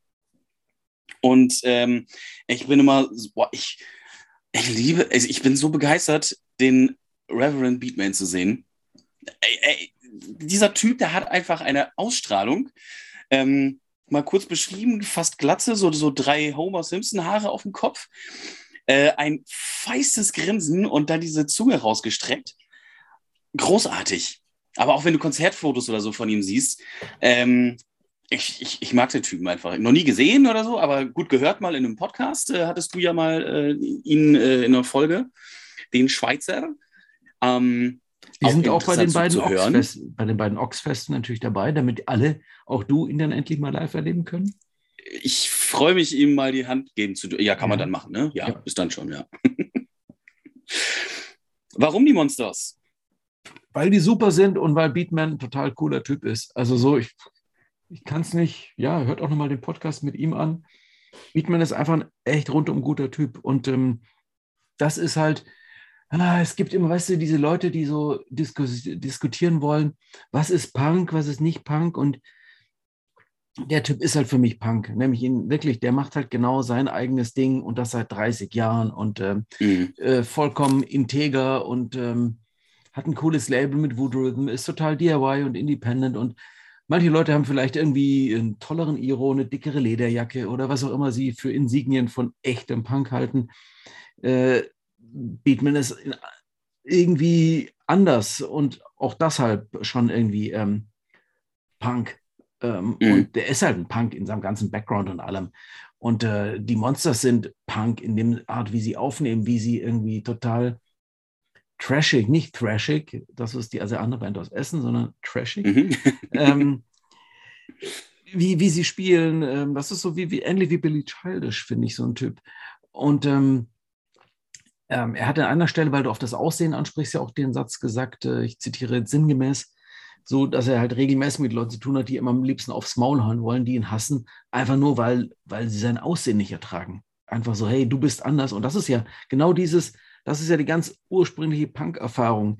Und ähm, ich bin immer, boah, ich, ich liebe, also ich bin so begeistert, den Reverend Beatman zu sehen. Ey, ey, dieser Typ, der hat einfach eine Ausstrahlung. Ähm, mal kurz beschrieben, fast Glatze, so, so drei Homer Simpson-Haare auf dem Kopf. Äh, ein feistes Grinsen und dann diese Zunge rausgestreckt. Großartig. Aber auch wenn du Konzertfotos oder so von ihm siehst, ähm, ich, ich, ich mag den Typen einfach. Noch nie gesehen oder so, aber gut gehört mal in einem Podcast. Äh, hattest du ja mal äh, ihn äh, in einer Folge, den Schweizer. Ähm, Die sind auch bei den, beiden. Ochsfest, bei den beiden Ochsfesten natürlich dabei, damit alle, auch du, ihn dann endlich mal live erleben können. Ich freue mich, ihm mal die Hand geben zu dürfen. Ja, kann man Ja. dann machen, ne? Ja, Ja. bis dann schon, ja. Warum die Monsters? Weil die super sind und weil Beatman ein total cooler Typ ist. Also so, ich, ich kann es nicht, ja, hört auch nochmal den Podcast mit ihm an. Beatman ist einfach ein echt rundum guter Typ. Und ähm, das ist halt, ah, es gibt immer, weißt du, diese Leute, die so diskutieren wollen, was ist Punk, was ist nicht Punk. Und der Typ ist halt für mich Punk. Nämlich ihn wirklich, der macht halt genau sein eigenes Ding und das seit 30 Jahren und ähm, Mhm. äh, vollkommen integer und ähm, hat ein cooles Label mit Voodoo Rhythm, ist total DIY und independent und manche Leute haben vielleicht irgendwie einen tolleren Iro, eine dickere Lederjacke oder was auch immer sie für Insignien von echtem Punk halten. Äh, Beatman ist irgendwie anders und auch deshalb schon irgendwie ähm, Punk. Ähm, Mhm. Und der ist halt ein Punk in seinem ganzen Background und allem. Und äh, die Monsters sind Punk in dem Art, wie sie aufnehmen, wie sie irgendwie total trashig, nicht thrashig, das ist die also andere Band aus Essen, sondern trashig. Mhm. ähm, wie, wie sie spielen, ähm, das ist so wie, wie ähnlich wie Billy Childish, finde ich, so ein Typ. Und ähm, ähm, er hat an einer Stelle, weil du auf das Aussehen ansprichst, ja auch den Satz gesagt, äh, ich zitiere sinngemäß, so dass er halt regelmäßig mit Leuten zu tun hat, die immer am liebsten aufs Maul hauen wollen, die ihn hassen, einfach nur, weil, weil sie sein Aussehen nicht ertragen. Einfach so, hey, du bist anders. Und das ist ja genau dieses, das ist ja die ganz ursprüngliche Punk-Erfahrung.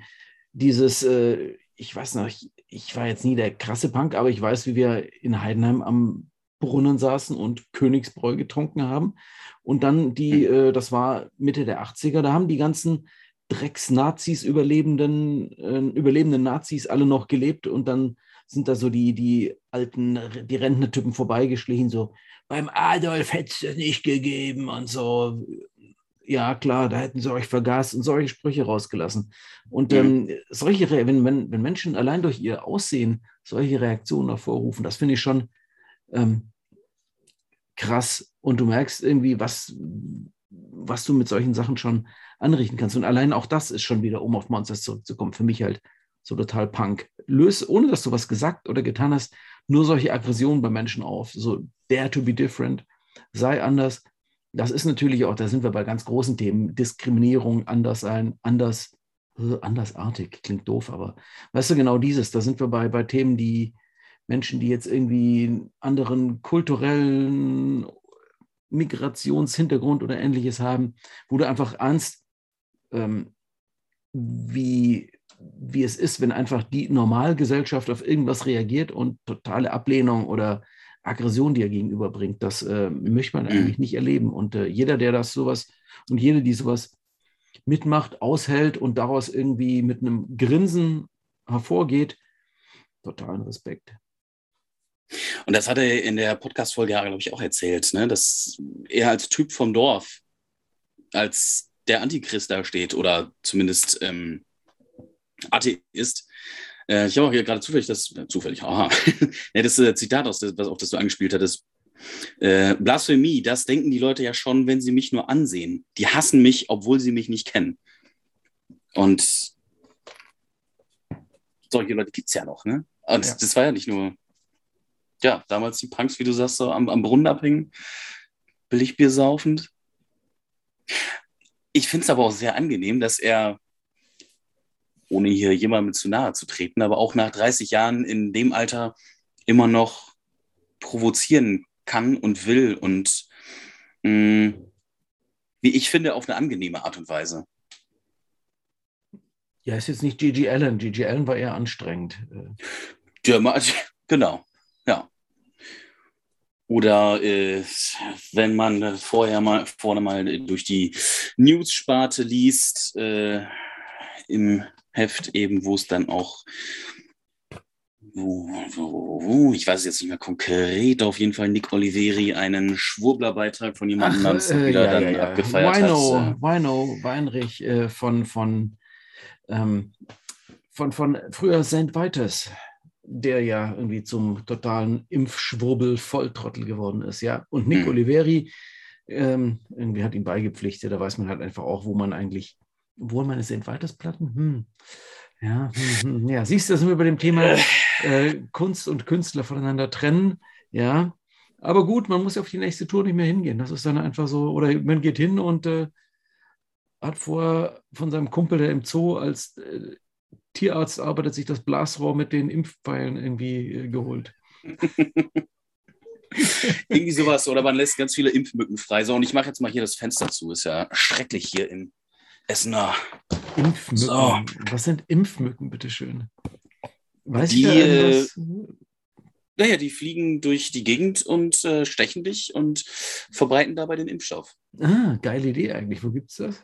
Dieses, äh, ich weiß noch, ich, ich, war jetzt nie der krasse Punk, aber ich weiß, wie wir in Heidenheim am Brunnen saßen und Königsbräu getrunken haben. Und dann die, mhm. äh, das war Mitte der 80er, da haben die ganzen Drecks-Nazis, überlebenden, äh, überlebenden Nazis alle noch gelebt und dann sind da so die, die alten, die Rentnertypen vorbeigeschlichen, so, beim Adolf hätte es nicht gegeben und so. Ja, klar, da hätten sie euch vergast und solche Sprüche rausgelassen. Und ähm, solche, wenn, wenn, wenn Menschen allein durch ihr Aussehen solche Reaktionen hervorrufen, das finde ich schon ähm, krass. Und du merkst irgendwie, was, was du mit solchen Sachen schon anrichten kannst. Und allein auch das ist schon wieder, um auf Monsters zurückzukommen, für mich halt so total Punk. Löse, ohne dass du was gesagt oder getan hast, nur solche Aggressionen bei Menschen auf. So, dare to be different, sei anders. Das ist natürlich auch, da sind wir bei ganz großen Themen, Diskriminierung, anders sein, anders, äh, andersartig, klingt doof, aber weißt du, genau dieses, da sind wir bei, bei Themen, die Menschen, die jetzt irgendwie einen anderen kulturellen Migrationshintergrund oder ähnliches haben, wo du einfach ahnst, ähm, wie, wie es ist, wenn einfach die Normalgesellschaft auf irgendwas reagiert und totale Ablehnung oder Aggression dir gegenüberbringt. Das äh, möchte man eigentlich nicht erleben. Und äh, jeder, der das sowas und jede, die sowas mitmacht, aushält und daraus irgendwie mit einem Grinsen hervorgeht, totalen Respekt. Und das hat er in der Podcast-Folge, glaube ich, auch erzählt, ne? dass er als Typ vom Dorf, als der Antichrist da steht oder zumindest ähm, Atheist. Äh, ich habe auch hier gerade zufällig das, äh, zufällig, aha, ja, das äh, Zitat, aus, das, auf das du angespielt hattest. Äh, Blasphemie, das denken die Leute ja schon, wenn sie mich nur ansehen. Die hassen mich, obwohl sie mich nicht kennen. Und solche Leute gibt es ja noch, ne? Und ja. das war ja nicht nur ja, damals die Punks, wie du sagst, so am, am Brunnen abhängen, Billigbier saufend. Ich finde es aber auch sehr angenehm, dass er, ohne hier jemandem zu nahe zu treten, aber auch nach 30 Jahren in dem Alter immer noch provozieren kann und will und mh, mm, wie ich finde, auf eine angenehme Art und Weise. Ja, ist jetzt nicht Gigi Allen. Gigi Allen war eher anstrengend. Ja, genau. Ja. Oder äh, wenn man vorher mal vorne mal durch die News-Sparte liest, äh, im Heft eben, wo es dann auch, wo, wo, wo, ich weiß jetzt nicht mehr konkret, auf jeden Fall Nick Oliveri einen Schwurblerbeitrag von jemandem namens äh, wieder ja, dann ja, ja. abgefeiert Wino, hat. Wino Weinrich äh, von, von, ähm, von, von früher St. Vitus der ja irgendwie zum totalen Impfschwurbel Volltrottel geworden ist, ja. Und Nick mhm. Oliveri, ähm, irgendwie hat ihn beigepflichtet, da weiß man halt einfach auch, wo man eigentlich, wo man es in Platten? Hm. Ja, hm, hm. ja, siehst du, dass wir bei dem Thema äh, Kunst und Künstler voneinander trennen, ja. Aber gut, man muss auf die nächste Tour nicht mehr hingehen. Das ist dann einfach so, oder man geht hin und äh, hat vorher von seinem Kumpel, der im Zoo als äh, Tierarzt arbeitet, sich das Blasrohr mit den Impfpfeilen irgendwie äh, geholt. irgendwie sowas. Oder man lässt ganz viele Impfmücken frei. So, und ich mache jetzt mal hier das Fenster zu. Ist ja schrecklich hier im Essener. Impfmücken. So. Was sind Impfmücken, bitteschön? Weiß die, äh, naja, die fliegen durch die Gegend und äh, stechen dich und verbreiten dabei den Impfstoff. Ah, geile Idee eigentlich. Wo gibt es das?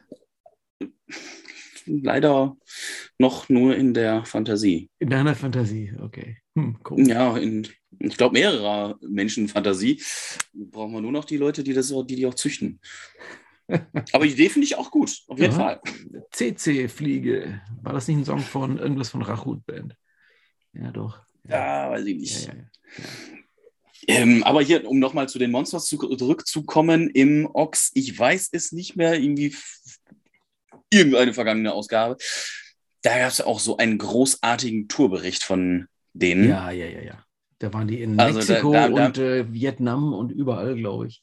leider noch nur in der Fantasie. In deiner Fantasie, okay. Hm, cool. Ja, in, ich glaube, mehrerer Menschen Fantasie. Brauchen wir nur noch die Leute, die, das, die, die auch züchten. Aber die Idee finde ich auch gut, auf jeden ja. Fall. CC-Fliege. War das nicht ein Song von irgendwas von Rachut Band? Ja, doch. Ja, weiß ich nicht. Ja, ja, ähm, aber hier, um nochmal zu den Monsters zurückzukommen, im Ox, ich weiß es nicht mehr, irgendwie irgendeine vergangene Ausgabe. Da gab es auch so einen großartigen Tourbericht von denen. Ja, ja, ja, ja. Da waren die in Also Mexiko da- da- und äh, Vietnam und überall, glaube ich.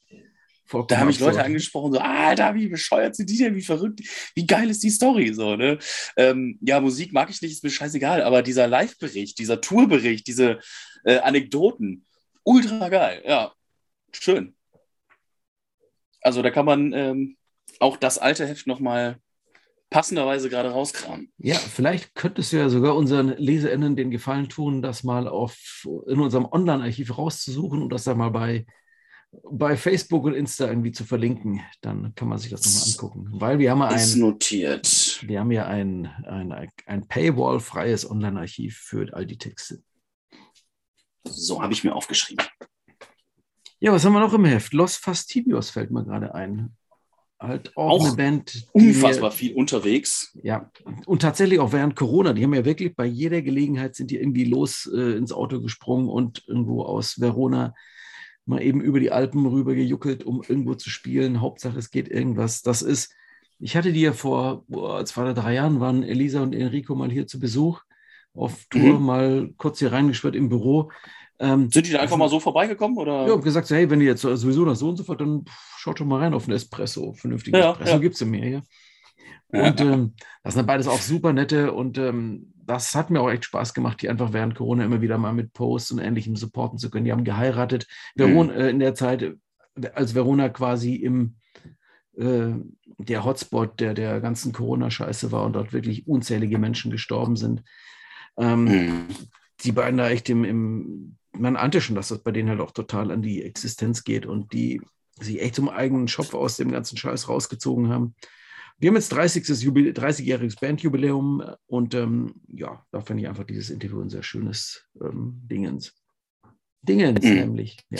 Da haben mich Leute angesprochen, so, Alter, wie bescheuert sind die denn, wie verrückt, wie geil ist die Story, so, ne? Ähm, ja, Musik mag ich nicht, ist mir scheißegal, aber dieser Live-Bericht, dieser Tourbericht, diese äh, Anekdoten, ultra geil, ja, schön. Also da kann man ähm, auch das alte Heft nochmal passenderweise gerade rauskramen. Ja, vielleicht könntest du ja sogar unseren LeserInnen den Gefallen tun, das mal auf, in unserem Online-Archiv rauszusuchen und das dann mal bei, bei Facebook und Insta irgendwie zu verlinken. Dann kann man sich das nochmal angucken. Weil wir haben ja ein, notiert. wir haben ja ein, ein, ein Paywall-freies Online-Archiv für all die Texte. So habe ich mir aufgeschrieben. Ja, was haben wir noch im Heft? Los Fastidios fällt mir gerade ein. Halt auch, Auch eine Band. Unfassbar viel unterwegs. Ja, und tatsächlich auch während Corona, die haben ja wirklich bei jeder Gelegenheit sind die irgendwie los äh, ins Auto gesprungen und irgendwo aus Verona mal eben über die Alpen rüber gejuckelt, um irgendwo zu spielen. Hauptsache, es geht irgendwas. Das ist, ich hatte die ja vor boah, zwei oder drei Jahren, waren Elisa und Enrico mal hier zu Besuch auf Tour, Mhm. mal kurz hier reingeschwört im Büro. Ähm, Sind die da einfach mal so vorbeigekommen? Oder? ja, hab gesagt, hey, wenn ihr jetzt sowieso nach so und so fort, dann pff, schaut schon mal rein auf einen Espresso. Vernünftigen Ja, Espresso ja. gibt es mir hier. Ja. Und ähm, das sind beides auch super nette und ähm, das hat mir auch echt Spaß gemacht, die einfach während Corona immer wieder mal mit Posts und Ähnlichem supporten zu können. Die haben geheiratet. Verona, Mhm. äh, in der Zeit, als Verona quasi im äh, der Hotspot der, der ganzen Corona-Scheiße war und dort wirklich unzählige Menschen gestorben sind. Ähm, Mhm. die beiden da echt im, im, man ahnte schon, dass das bei denen halt auch total an die Existenz geht und die sich echt zum eigenen Schopf aus dem ganzen Scheiß rausgezogen haben. Wir haben jetzt 30. Jubil 30-jähriges Bandjubiläum und ähm, ja, da fand ich einfach dieses Interview ein sehr schönes ähm, Dingens. Dingens Mhm. nämlich. Ja.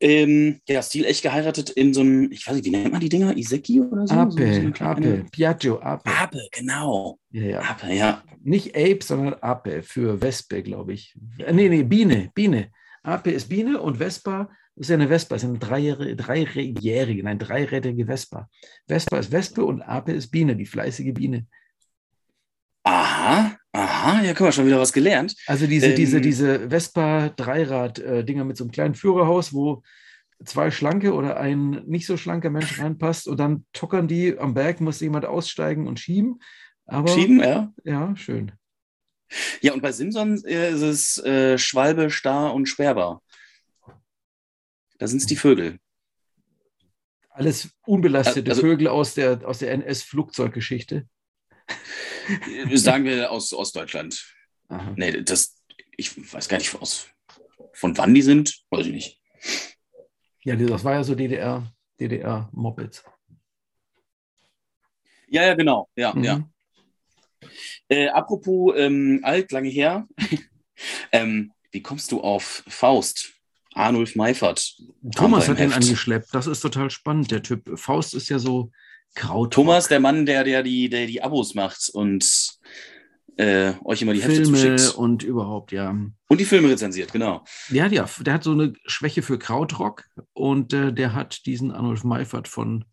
Ähm, ja, Stil echt geheiratet in so einem, ich weiß nicht, wie nennt man die Dinger? Iseki oder so? so, so Ape, kleine- Ape, Piaggio, Ape. Ape, genau. Ja, ja. Ape, ja. Nicht Ape, sondern Ape für Wespe, glaube ich. Äh, Nee, nee, Biene, Biene. Ape ist Biene und Vespa ist ja eine Vespa, ist eine dreijährige, dreijährige nein, dreirädrige Vespa. Vespa ist Wespe und Ape ist Biene, die fleißige Biene. Aha, aha, ja, guck mal, schon wieder was gelernt. Also diese, Ähm, diese, diese Vespa-Dreirad-Dinger mit so einem kleinen Führerhaus, wo zwei schlanke oder ein nicht so schlanker Mensch reinpasst und dann tuckern die am Berg, muss jemand aussteigen und schieben. Aber Schieben, ja. ja, schön. Ja, und bei Simson äh, ist es äh, Schwalbe, Star und Sperber. Da sind es die Vögel. Alles unbelastete Also- Vögel aus der, aus der NS-Flugzeuggeschichte. Äh, Sagen wir aus Ostdeutschland. Aha. Nee, das, ich weiß gar nicht, aus, von wann die sind, weiß ich nicht. Ja, das war ja so DDR, DDR-Mopeds. Ja, ja, genau. Ja, Mhm. ja. Äh, apropos ähm, alt, lange her. ähm, wie kommst du auf Faust? Arnulf Meifert. Thomas hat im den Heft. angeschleppt. Das ist total spannend, der Typ. Faust ist ja so Kraut. Thomas, der Mann, der, der, die, der die Abos macht und äh, euch immer die Hefte Filme zuschickt. und überhaupt, ja. Und die Filme rezensiert, genau. Der hat ja, der hat so eine Schwäche für Krautrock und äh, der hat diesen Arnulf Meifert von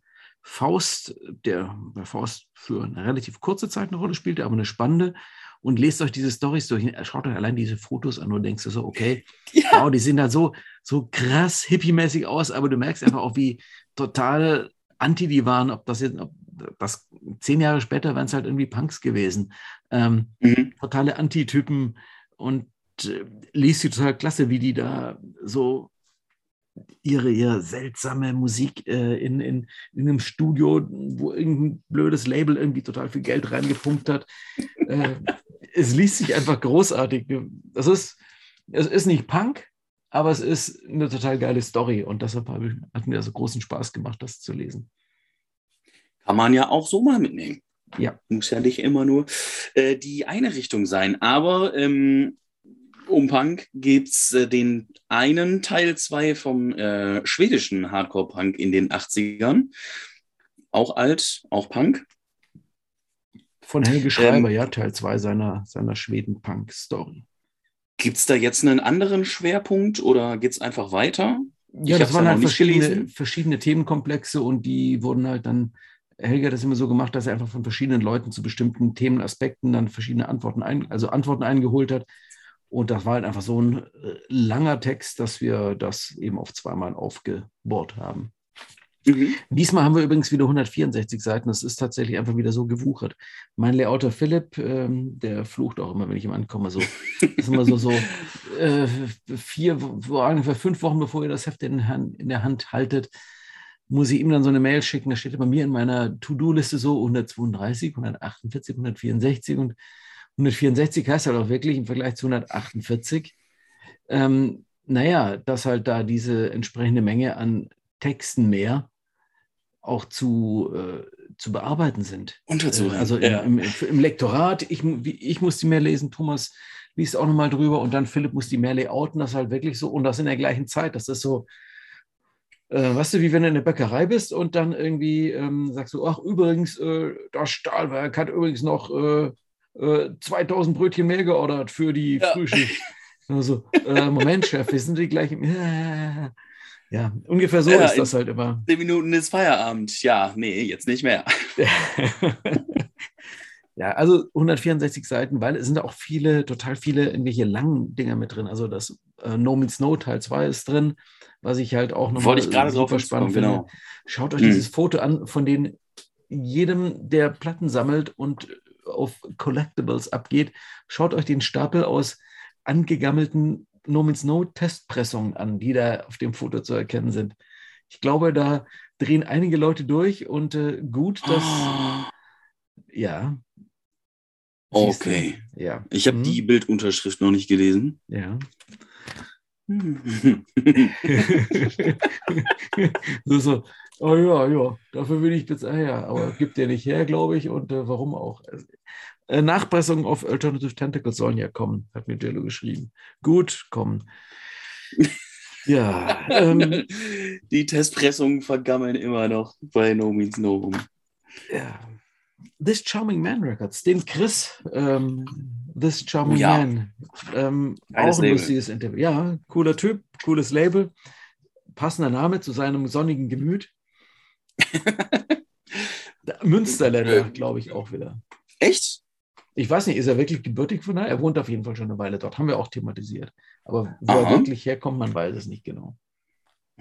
Faust, der bei Faust für eine relativ kurze Zeit eine Rolle spielte, aber eine spannende. Und lest euch diese Storys durch. Schaut euch allein diese Fotos an und denkst du so, okay, Ja. wow, die sehen da so, so krass hippie-mäßig aus, aber du merkst einfach auch, wie total anti die waren, ob das jetzt, ob das zehn Jahre später wären es halt irgendwie Punks gewesen. Ähm, Mhm. totale Antitypen und äh, liest sie total klasse, wie die da so ihre, ihre seltsame Musik äh, in, in, in einem Studio, wo irgendein blödes Label irgendwie total viel Geld reingepumpt hat. äh, es liest sich einfach großartig. Das ist, es ist nicht Punk, aber es ist eine total geile Story und deshalb hat mir also großen Spaß gemacht, das zu lesen. Kann man ja auch so mal mitnehmen. Ja. Muss ja nicht immer nur äh, die eine Richtung sein. Aber ähm, um Punk gibt es äh, den einen Teil 2 vom äh, schwedischen Hardcore-Punk in den 80ern. Auch alt, auch Punk. Von Helge Schreiber, Ähm, ja, Teil 2 seiner, seiner Schweden-Punk-Story. Gibt es da jetzt einen anderen Schwerpunkt oder geht es einfach weiter? Ja, Ich das waren halt verschiedene, verschiedene Themenkomplexe und die wurden halt dann Helge hat das immer so gemacht, dass er einfach von verschiedenen Leuten zu bestimmten Themenaspekten dann verschiedene Antworten, ein, also Antworten eingeholt hat. Und das war halt einfach so ein äh, langer Text, dass wir das eben auf zweimal aufgebohrt haben. Mhm. Diesmal haben wir übrigens wieder 164 Seiten. Das ist tatsächlich einfach wieder so gewuchert. Mein Layouter Philipp, ähm, der flucht auch immer, wenn ich ihm ankomme. So, das ist immer so, so äh, vier, ungefähr fünf Wochen, bevor ihr das Heft in, in der Hand haltet, muss ich ihm dann so eine Mail schicken. Da steht bei mir in meiner To-Do-Liste so 132, 148, 164 und 164 heißt halt auch wirklich im Vergleich zu 148. Ähm, naja, dass halt da diese entsprechende Menge an Texten mehr auch zu, äh, zu bearbeiten sind. Unterzuhören. Äh, also im, ja. im, im, Lektorat, ich, ich muss die mehr lesen, Thomas liest auch nochmal drüber und dann Philipp muss die mehr layouten, das ist halt wirklich so und das in der gleichen Zeit. Das ist so, äh, weißt du, wie wenn du in der Bäckerei bist und dann irgendwie ähm, sagst du, ach übrigens, äh, das Stahlwerk hat übrigens noch 2000 äh, Brötchen mehr geordert für die ja. Frühschicht. Also, äh, Moment, Chef, wir sind die gleichen. Ja, ungefähr so ja, ist das halt immer. Zehn Minuten ist Feierabend. Ja, nee, jetzt nicht mehr. ja, also 164 Seiten, weil es sind auch viele, total viele irgendwelche langen Dinger mit drin. Also das äh, No Means No Teil 2 ist drin, was ich halt auch nochmal super spannend finde. Genau. Schaut euch hm. dieses Foto an, von dem jedem, der Platten sammelt und auf Collectibles abgeht, schaut euch den Stapel aus angegammelten No Means No Testpressungen an, die da auf dem Foto zu erkennen sind. Ich glaube, da drehen einige Leute durch und äh, gut, dass. Oh. Ja. Okay. Ja. Ich habe mhm. die Bildunterschrift noch nicht gelesen. Ja. so, so, oh ja, ja, dafür will ich ah ja, aber gibt der nicht her, glaube ich, und äh, warum auch? Also, äh, Nachpressungen auf Alternative Tentacles sollen ja kommen, hat mir Jello geschrieben. Gut, kommen. Ja. Ähm, Die Testpressungen vergammeln immer noch bei No Means No rum. Ja. This Charming Man Records, den Chris, ähm, This Charming ja. Man, ähm, auch ein lustiges Interview. Ja, cooler Typ, cooles Label, passender Name zu seinem sonnigen Gemüt. Münsterländer, glaube ich, auch wieder. Echt? Ich weiß nicht, ist er wirklich gebürtig von da? Er wohnt auf jeden Fall schon eine Weile dort, haben wir auch thematisiert. Aber wo Aha. er wirklich herkommt, man weiß es nicht genau.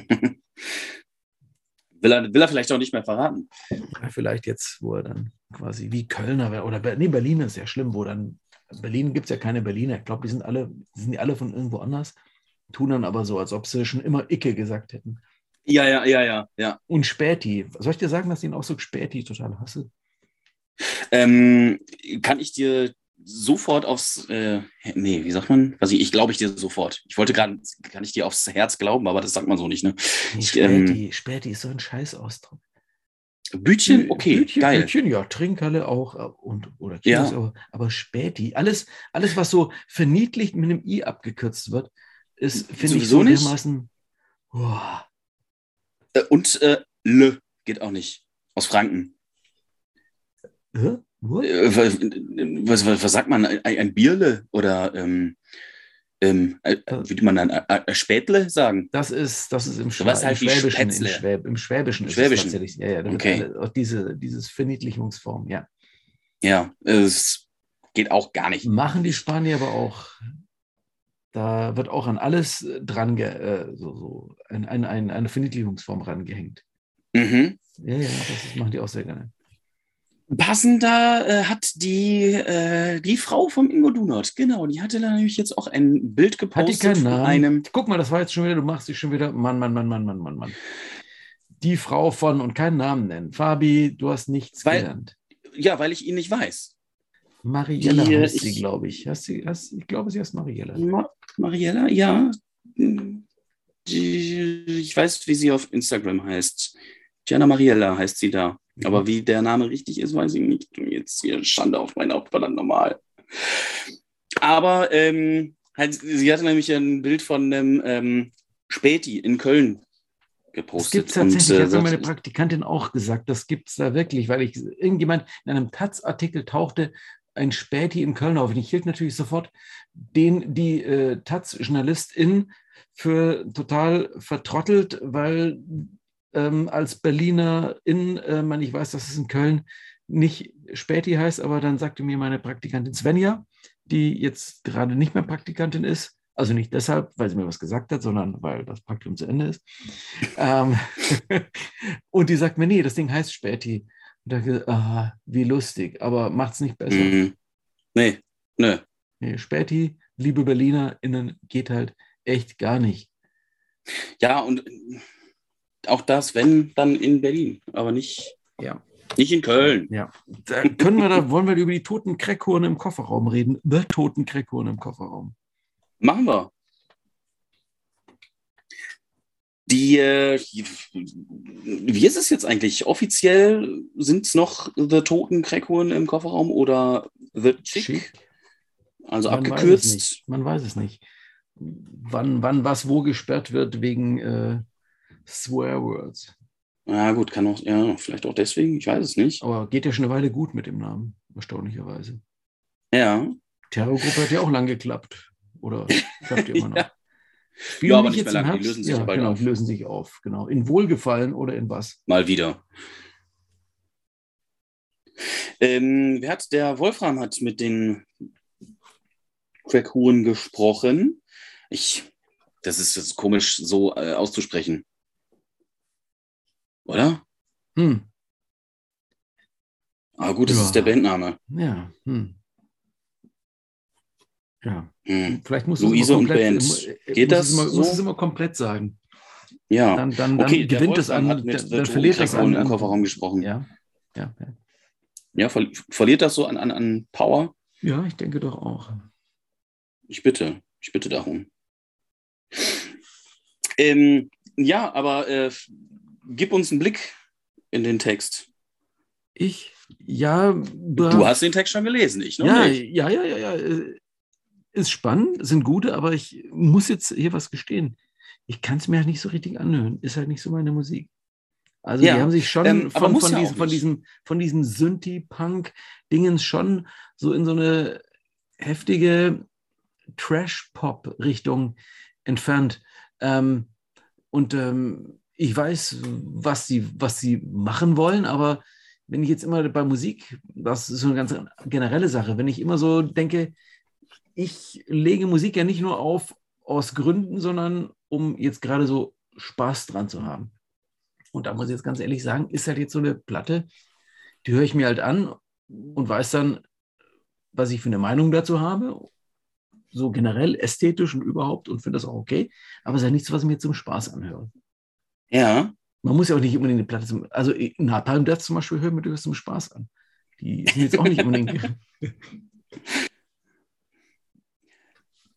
will, er, will er vielleicht auch nicht mehr verraten? Vielleicht jetzt, wo er dann quasi wie Kölner oder nee, Berlin ist ja schlimm, wo dann Berlin gibt es ja keine Berliner. Ich glaube, die sind alle, sind die alle von irgendwo anders, tun dann aber so, als ob sie schon immer Icke gesagt hätten. Ja, ja, ja, ja, ja. Und Späti. Soll ich dir sagen, dass ich ihn auch so Späti total hasse? Ähm, kann ich dir sofort aufs, äh, nee, wie sagt man? Also ich glaube ich dir sofort. Ich wollte gerade, kann ich dir aufs Herz glauben, aber das sagt man so nicht, ne? Nee, Späti, ähm, Späti ist so ein Scheißausdruck. Bütchen, okay, Bütchen, geil. Bütchen, ja, Trinkhalle auch äh, und oder Kinos, ja. aber, aber Späti, alles, alles, was so verniedlicht mit einem I abgekürzt wird, ist, finde ich, so dermaßen. Oh. Und äh, Le geht auch nicht. Aus Franken. Hä? Äh, was, was, was, sagt man? Ein, Bierle oder ähm, ähm, äh, würde man dann ein, Spätle sagen? Das ist, das ist im, Schwa was halt im Schwäbischen. Im, Schwäb im, Schwäbischen ist Schwäbischen. es tatsächlich. Ja, ja, okay. auch diese, dieses Verniedlichungsform, ja. Ja, es geht auch gar nicht. Machen die Spanier aber auch. Da wird auch an alles dran, äh, so, so ein, ein, ein, eine Verniedlichungsform rangehängt. Mhm. Ja, ja, das machen die auch sehr gerne. Passender äh, hat die, äh, die Frau vom Ingo Dunert, genau, die hatte da nämlich jetzt auch ein Bild gepostet. Namen? Einem Guck mal, das war jetzt schon wieder, du machst dich schon wieder, Mann, Mann, Mann, Mann, Mann, Mann, Mann. Die Frau von und keinen Namen nennen. Fabi, du hast nichts weil, gelernt. Ja, weil ich ihn nicht weiß. Mariella die, heißt sie, glaube ich. Hast sie, hast, ich glaube, sie heißt Mariella. Ma Mariella, ja. Die, ich weiß, wie sie auf Instagram heißt. Gianna Mariella heißt sie da. Aber wie der Name richtig ist, weiß ich nicht. Jetzt hier Schande auf mein Haupt, verdammt normal. Aber ähm, halt, sie hatte nämlich ein Bild von einem ähm, Späti in Köln gepostet. Das gibt es tatsächlich, und, äh, hat meine Praktikantin auch gesagt, das gibt es da wirklich, weil ich irgendjemand in einem Taz-Artikel tauchte ein Späti in Köln auf. Und ich hielt natürlich sofort den, die äh, Taz-Journalistin für total vertrottelt, weil ähm, als Berliner in, äh, man, ich weiß, dass es in Köln nicht Späti heißt, aber dann sagte mir meine Praktikantin Svenja, die jetzt gerade nicht mehr Praktikantin ist, also nicht deshalb, weil sie mir was gesagt hat, sondern weil das Praktikum zu Ende ist. ähm, und die sagt mir, nee, das Ding heißt Späti. Und da dachte ah, wie lustig, aber macht es nicht besser. Mhm. Nee, nee. Nee, Späti, liebe BerlinerInnen, geht halt echt gar nicht. Ja, und auch das, wenn, dann in Berlin, aber nicht, ja. nicht in Köln. Ja. Da können wir da, wollen wir über die toten Kreckhorn im Kofferraum reden? The toten Kreckhorn im Kofferraum. Machen wir. Die, äh, wie ist es jetzt eigentlich? Offiziell sind es noch The Toten Kreckhorn im Kofferraum oder The Chick? Chick? Also Man abgekürzt? Weiß Man weiß es nicht. Wann, wann was wo gesperrt wird wegen äh, Swear Words. Ja, gut, kann auch, ja, vielleicht auch deswegen, ich weiß es nicht. Aber geht ja schon eine Weile gut mit dem Namen, erstaunlicherweise. Ja. Terrorgruppe hat ja auch lang geklappt. Oder klappt ja immer noch. ja. ja, aber nicht mehr lange, die lösen sich ja, bald genau, auf. Die lösen sich auf, genau. In Wohlgefallen oder in was? Mal wieder. Ähm, wer hat, der Wolfram hat mit den Crackhuren gesprochen. Ich, das ist, das ist komisch so äh, auszusprechen. Oder? Hm. Aber gut, das ja. ist der Bandname. Ja. Hm. Ja. Hm. Vielleicht muss Luise und Band. Äh, Geht das? Es immer, so? Muss es immer komplett sagen. Ja. Dann, dann, dann okay, gewinnt es an, dann, dann verliert das an, an, im Kofferraum gesprochen. Ja. Ja, ja. ja ver verliert das so an, an, an Power? Ja, ich denke doch auch. Ich bitte, ich bitte darum. Ähm, ja, aber äh, gib uns einen Blick in den Text. Ich, ja. Du hast den Text schon gelesen, ich noch ja, nicht. Ja, ja, ja, ja. Ist spannend, sind gute, aber ich muss jetzt hier was gestehen. Ich kann es mir halt nicht so richtig anhören. Ist halt nicht so meine Musik. Also ja, die haben sich schon ähm, von, von, ja diesem, von, diesem, von diesem Synthie-Punk-Dingens schon so in so eine heftige Trash-Pop-Richtung entfernt. Ähm, und ähm, ich weiß, was sie, was sie machen wollen, aber wenn ich jetzt immer bei Musik, das ist so eine ganz generelle Sache, wenn ich immer so denke, ich lege Musik ja nicht nur auf aus Gründen, sondern um jetzt gerade so Spaß dran zu haben. Und da muss ich jetzt ganz ehrlich sagen, ist halt jetzt so eine Platte, die höre ich mir halt an und weiß dann, was ich für eine Meinung dazu habe, so generell ästhetisch und überhaupt und finde das auch okay, aber es ist ja nichts, was ich mir zum Spaß anhöre. Ja. Man muss ja auch nicht unbedingt eine Platte zum, also Napalm Death zum Beispiel hören wir durchaus zum Spaß an. Die sind jetzt auch nicht unbedingt.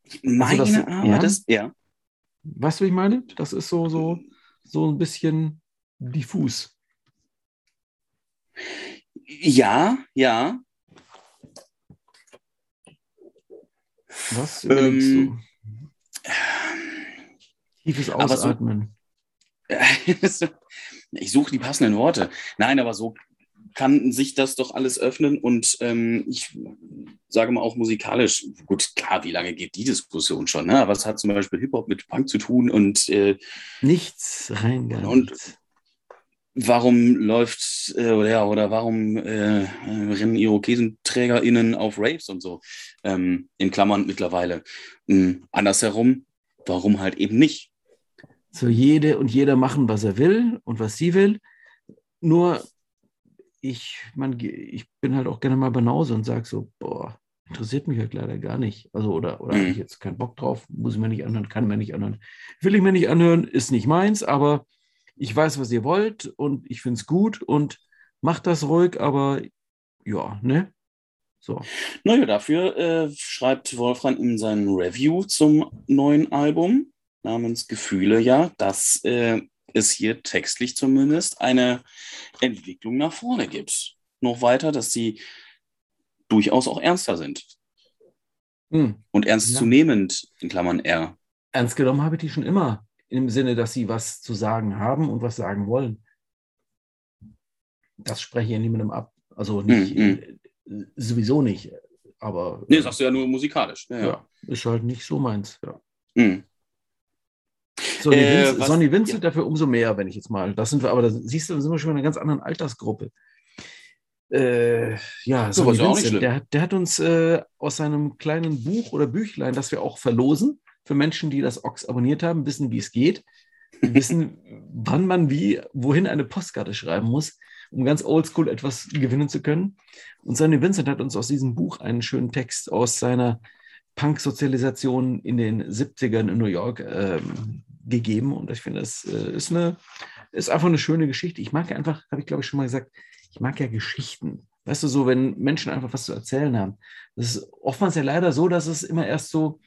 ich meine, also das, aber ja, das, ja. Weißt du, wie ich meine? Das ist so, so, so ein bisschen diffus. Ja, ja. Was ähm, du? Tiefes Ausatmen. ich suche die passenden Worte. Nein, aber so kann sich das doch alles öffnen und ähm, ich sage mal auch musikalisch, gut, klar, wie lange geht die Diskussion schon, ne? es hat zum Beispiel Hip-Hop mit Punk zu tun und äh, nichts, rein gar und nichts. Warum läuft äh, oder, ja, oder warum äh, rennen IrokesenträgerInnen auf Raves und so? Ähm, in Klammern mittlerweile. Ähm, andersherum, warum halt eben nicht? So jede und jeder machen, was er will und was sie will. Nur ich, man, ich bin halt auch gerne mal Banause und sage so, boah, interessiert mich halt leider gar nicht. Also, oder, oder mhm. habe ich jetzt keinen Bock drauf, muss ich mir nicht anhören, kann mir nicht anhören. Will ich mir nicht anhören, ist nicht meins, aber ich weiß, was ihr wollt und ich finde es gut und macht das ruhig, aber ja, ne? So. Naja, dafür äh, schreibt Wolfram in seinem Review zum neuen Album namens Gefühle ja, dass äh, es hier textlich zumindest eine Entwicklung nach vorne gibt. Noch weiter, dass sie durchaus auch ernster sind. Hm. Und ernstzunehmend, ja. in Klammern R. Ernst genommen habe ich die schon immer, im Sinne, dass sie was zu sagen haben und was sagen wollen. Das spreche ich niemandem ab. Also nicht, hm, hm. sowieso nicht. Aber. Nee, sagst du ja nur musikalisch. Ja, ja. ist halt nicht so meins. Ja. Sonny, äh, Vincent, Sonny Vincent ja. dafür umso mehr, wenn ich jetzt mal. Das sind wir, aber da siehst du, da sind wir schon in einer ganz anderen Altersgruppe. Äh, ja, so, Sonny Vincent, der, der, hat uns äh, aus seinem kleinen Buch oder Büchlein, das wir auch verlosen, für Menschen, die das Ox abonniert haben, wissen, wie es geht, wissen, wann man wie, wohin eine Postkarte schreiben muss, um ganz oldschool etwas gewinnen zu können. Und Sonny Vincent hat uns aus diesem Buch einen schönen Text aus seiner Punk-Sozialisation in den 70ern in New York ähm, gegeben. Und ich finde, das äh, ist, eine, ist einfach eine schöne Geschichte. Ich mag einfach, habe ich glaube ich schon mal gesagt, ich mag ja Geschichten. Weißt du, so, wenn Menschen einfach was zu erzählen haben. Das ist oftmals ja leider so, dass es immer erst so,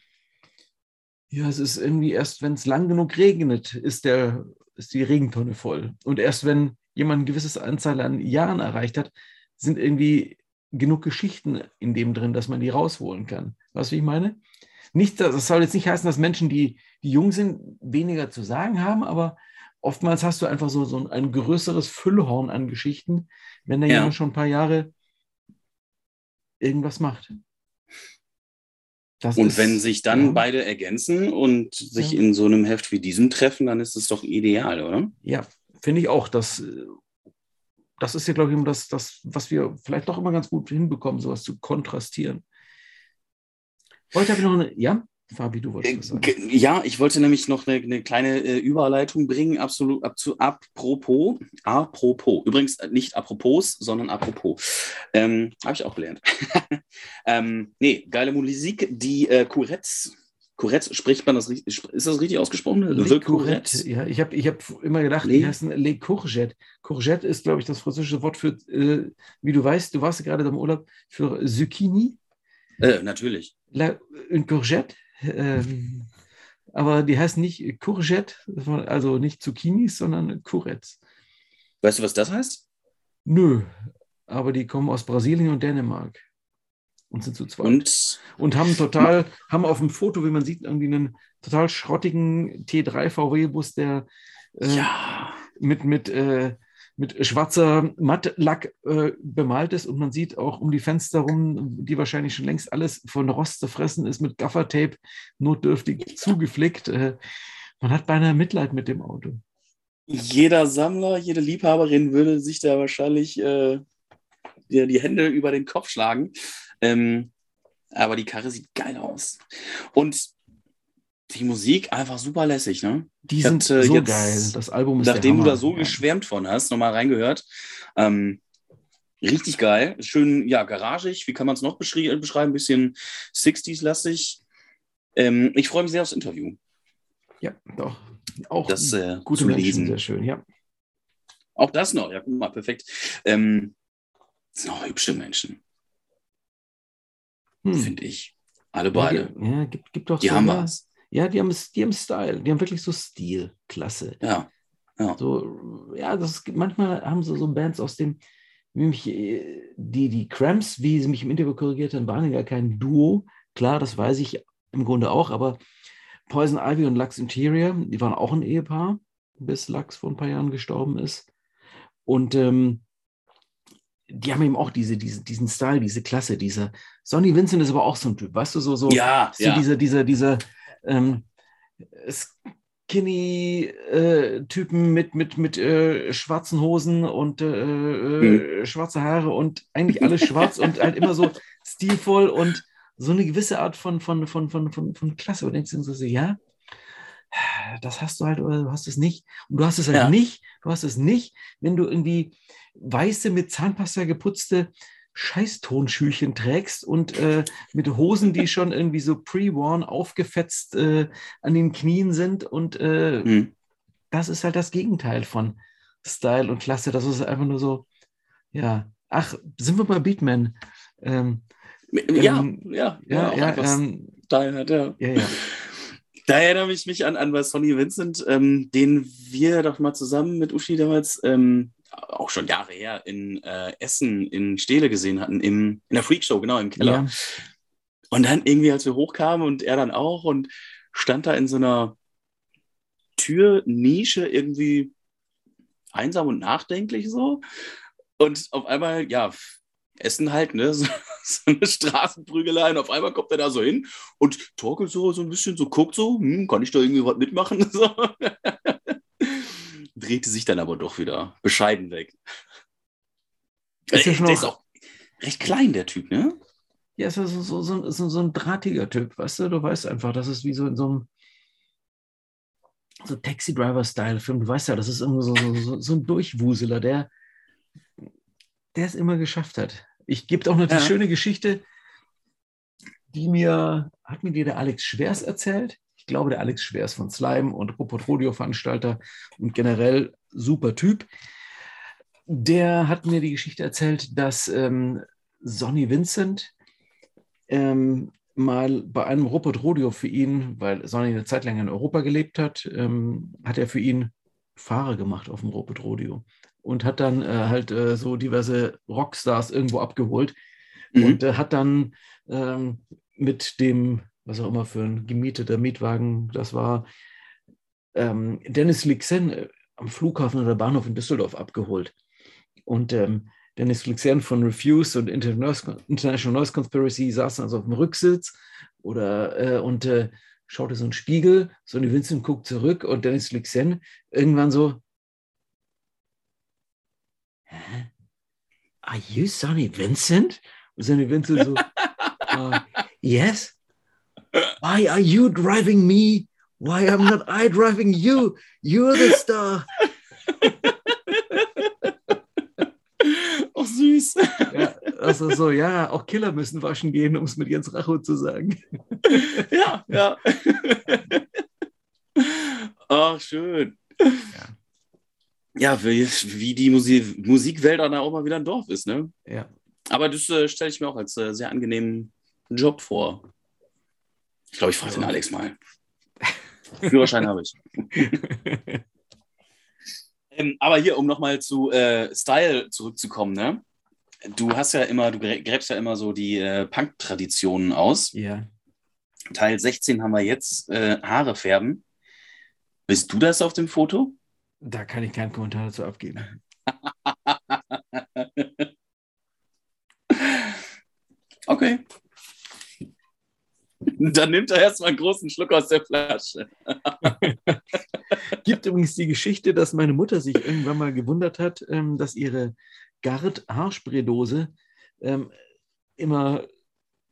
ja, es ist irgendwie erst, wenn es lang genug regnet, ist, der, ist die Regentonne voll. Und erst wenn jemand eine gewisse Anzahl an Jahren erreicht hat, sind irgendwie genug Geschichten in dem drin, dass man die rausholen kann. Weißt du, wie ich meine? Nicht, das soll jetzt nicht heißen, dass Menschen, die, die jung sind, weniger zu sagen haben, aber oftmals hast du einfach so, so ein größeres Füllhorn an Geschichten, wenn der ja. jemand schon ein paar Jahre irgendwas macht. Das und ist, wenn sich dann ja. beide ergänzen und sich ja. in so einem Heft wie diesem treffen, dann ist es doch ideal, oder? Ja, finde ich auch. Das, das ist ja, glaube ich, das, das, was wir vielleicht doch immer ganz gut hinbekommen, sowas zu kontrastieren. Heute habe ich noch eine, ja? Fabi, du wolltest was sagen. Ja, ich wollte nämlich noch eine, eine kleine äh, Überleitung bringen, absolut ab zu apropos. Apropos. Übrigens äh, nicht apropos, sondern apropos. Ähm, Habe ich auch gelernt. ähm, nee, geile Musik. Die äh, Courettes. Courettes, spricht man das richtig? Ist das richtig ausgesprochen? Le Courette. Ja, ich habe ich hab immer gedacht, die heißen Le Courgette. Courgette ist, glaube ich, das französische Wort für, äh, wie du weißt, du warst gerade im Urlaub, für Zucchini. Äh, natürlich. La, Courgette. Ähm, aber die heißen nicht Courgette, also nicht Zucchinis, sondern Courgettes. Weißt du, was das heißt? Nö, aber die kommen aus Brasilien und Dänemark und sind zu zweit. Und, und haben total, haben auf dem Foto, wie man sieht, irgendwie einen total schrottigen T3 VW-Bus, der äh, ja. mit, mit äh, mit schwarzer Mattlack äh, bemalt ist und man sieht auch um die Fenster rum, die wahrscheinlich schon längst alles von Rost zerfressen ist, mit Gaffertape notdürftig zugeflickt. Äh, man hat beinahe Mitleid mit dem Auto. Jeder Sammler, jede Liebhaberin würde sich da wahrscheinlich äh, die, die, Hände über den Kopf schlagen. Ähm, aber die Karre sieht geil aus. Und die Musik einfach super lässig, ne? Die sind äh, so jetzt, geil. Das Album ist Nachdem du da so geschwärmt von hast, nochmal reingehört. Ähm, richtig geil. Schön, ja, garagig. Wie kann man es noch beschreiben? Ein bisschen 60s-lastig. Ähm, ich freue mich sehr aufs Interview. Ja, doch. Auch das äh, gute zu lesen. Sehr schön, ja. Auch das noch, ja, guck mal, perfekt. Ähm, das sind auch hübsche Menschen. Hm. Finde ich. Alle beide. Ja, ja gibt, gibt doch Die so haben was. Ja, die haben, die haben Style, die haben wirklich so Stil, klasse. Ja. ja. So, ja, das manchmal haben sie so Bands aus dem, mich, die, die Cramps, wie sie mich im Interview korrigiert haben, waren ja kein Duo. Klar, das weiß ich im Grunde auch, aber Poison Ivy und Lux Interior, die waren auch ein Ehepaar, bis Lux vor ein paar Jahren gestorben ist. Und ähm, die haben eben auch diese, diese, diesen Style, diese Klasse, dieser Sonny Vincent ist aber auch so ein Typ, weißt du, so, so, ja, so ja. dieser, dieser, dieser, ähm, Skinny-Typen äh, mit, mit, mit äh, schwarzen Hosen und äh, mhm. schwarze Haare und eigentlich alles schwarz und halt immer so stilvoll und so eine gewisse Art von, von, von, von, von, von Klasse. Und denkst du so, ja, das hast du halt oder du hast es nicht. Und du hast es halt ja. nicht, du hast es nicht, wenn du irgendwie weiße, mit Zahnpasta geputzte Scheißtonschüchen trägst und äh, mit Hosen, die schon irgendwie so pre-worn aufgefetzt äh, an den Knien sind. Und äh, hm. das ist halt das Gegenteil von Style und Klasse. Das ist einfach nur so, ja, ach, sind wir bei Beatman? Ähm, ja, ähm, ja, ja, ja, ähm, Style hat, ja. ja, ja. Da erinnere ich mich an, an bei Sonny Vincent, ähm, den wir doch mal zusammen mit Uschi damals ähm, auch schon Jahre her in äh, Essen in Stele gesehen hatten, im, in der Freakshow, genau, im Keller. Ja. Und dann irgendwie, als wir hochkamen und er dann auch und stand da in so einer Türnische irgendwie einsam und nachdenklich so. Und auf einmal, ja, Essen halt, ne? So, so eine Straßenprügelei und auf einmal kommt er da so hin und torkelt so, so ein bisschen, so guckt so, hm, kann ich da irgendwie was mitmachen? So. Drehte sich dann aber doch wieder bescheiden weg. Ist ja äh, der ist auch recht klein, der Typ, ne? Ja, ist so, so, so, so, so ein drahtiger Typ, weißt du? Du weißt einfach, das ist wie so in so einem so Taxi-Driver-Style-Film. Du weißt ja, das ist irgendwie so, so, so ein Durchwuseler, der, der es immer geschafft hat. Ich gebe auch noch die ja. schöne Geschichte, die mir, hat mir die der Alex Schwers erzählt. Ich glaube, der Alex Schwers von Slime und Robot Rodeo Veranstalter und generell super Typ. Der hat mir die Geschichte erzählt, dass ähm, Sonny Vincent ähm, mal bei einem Robot Rodeo für ihn, weil Sonny eine Zeit lang in Europa gelebt hat, ähm, hat er für ihn Fahrer gemacht auf dem Robot Rodeo und hat dann äh, halt äh, so diverse Rockstars irgendwo abgeholt mhm. und äh, hat dann ähm, mit dem, was auch immer für ein gemieteter Mietwagen das war, ähm, Dennis Lixen äh, am Flughafen oder Bahnhof in Düsseldorf abgeholt. Und ähm, Dennis Flixen von Refuse und International Noise Conspiracy saßen also auf dem Rücksitz oder äh, und äh, schaute so einen Spiegel, Sonny Vincent guckt zurück und Dennis Flixen irgendwann so, Hä? Are you Sonny Vincent? Und Sonny Vincent so, uh, yes. Why are you driving me? Why am not I driving you? You're the star. Oh, süß. Ja, also so, ja, auch Killer müssen waschen gehen, um es mit Jens Racho zu sagen. Ja, ja. Ach, schön. Ja, ja wie, wie die Musik, Musikwelt dann auch mal wieder ein Dorf ist, ne? Ja. Aber das äh, stelle ich mir auch als äh, sehr angenehmen Job vor. Ich glaube, ich frage den Alex mal. Führerschein habe ich. Ähm, aber hier, um nochmal zu äh, Style zurückzukommen, ne? Du hast ja immer, du gräbst ja immer so die äh, Punk-Traditionen aus. Ja. Teil 16 haben wir jetzt äh, Haare färben. Bist du das auf dem Foto? Da kann ich keinen Kommentar dazu abgeben. okay. Dann nimmt er erstmal einen großen Schluck aus der Flasche. Gibt übrigens die Geschichte, dass meine Mutter sich irgendwann mal gewundert hat, ähm, dass ihre Gard Haarspraydose ähm, immer,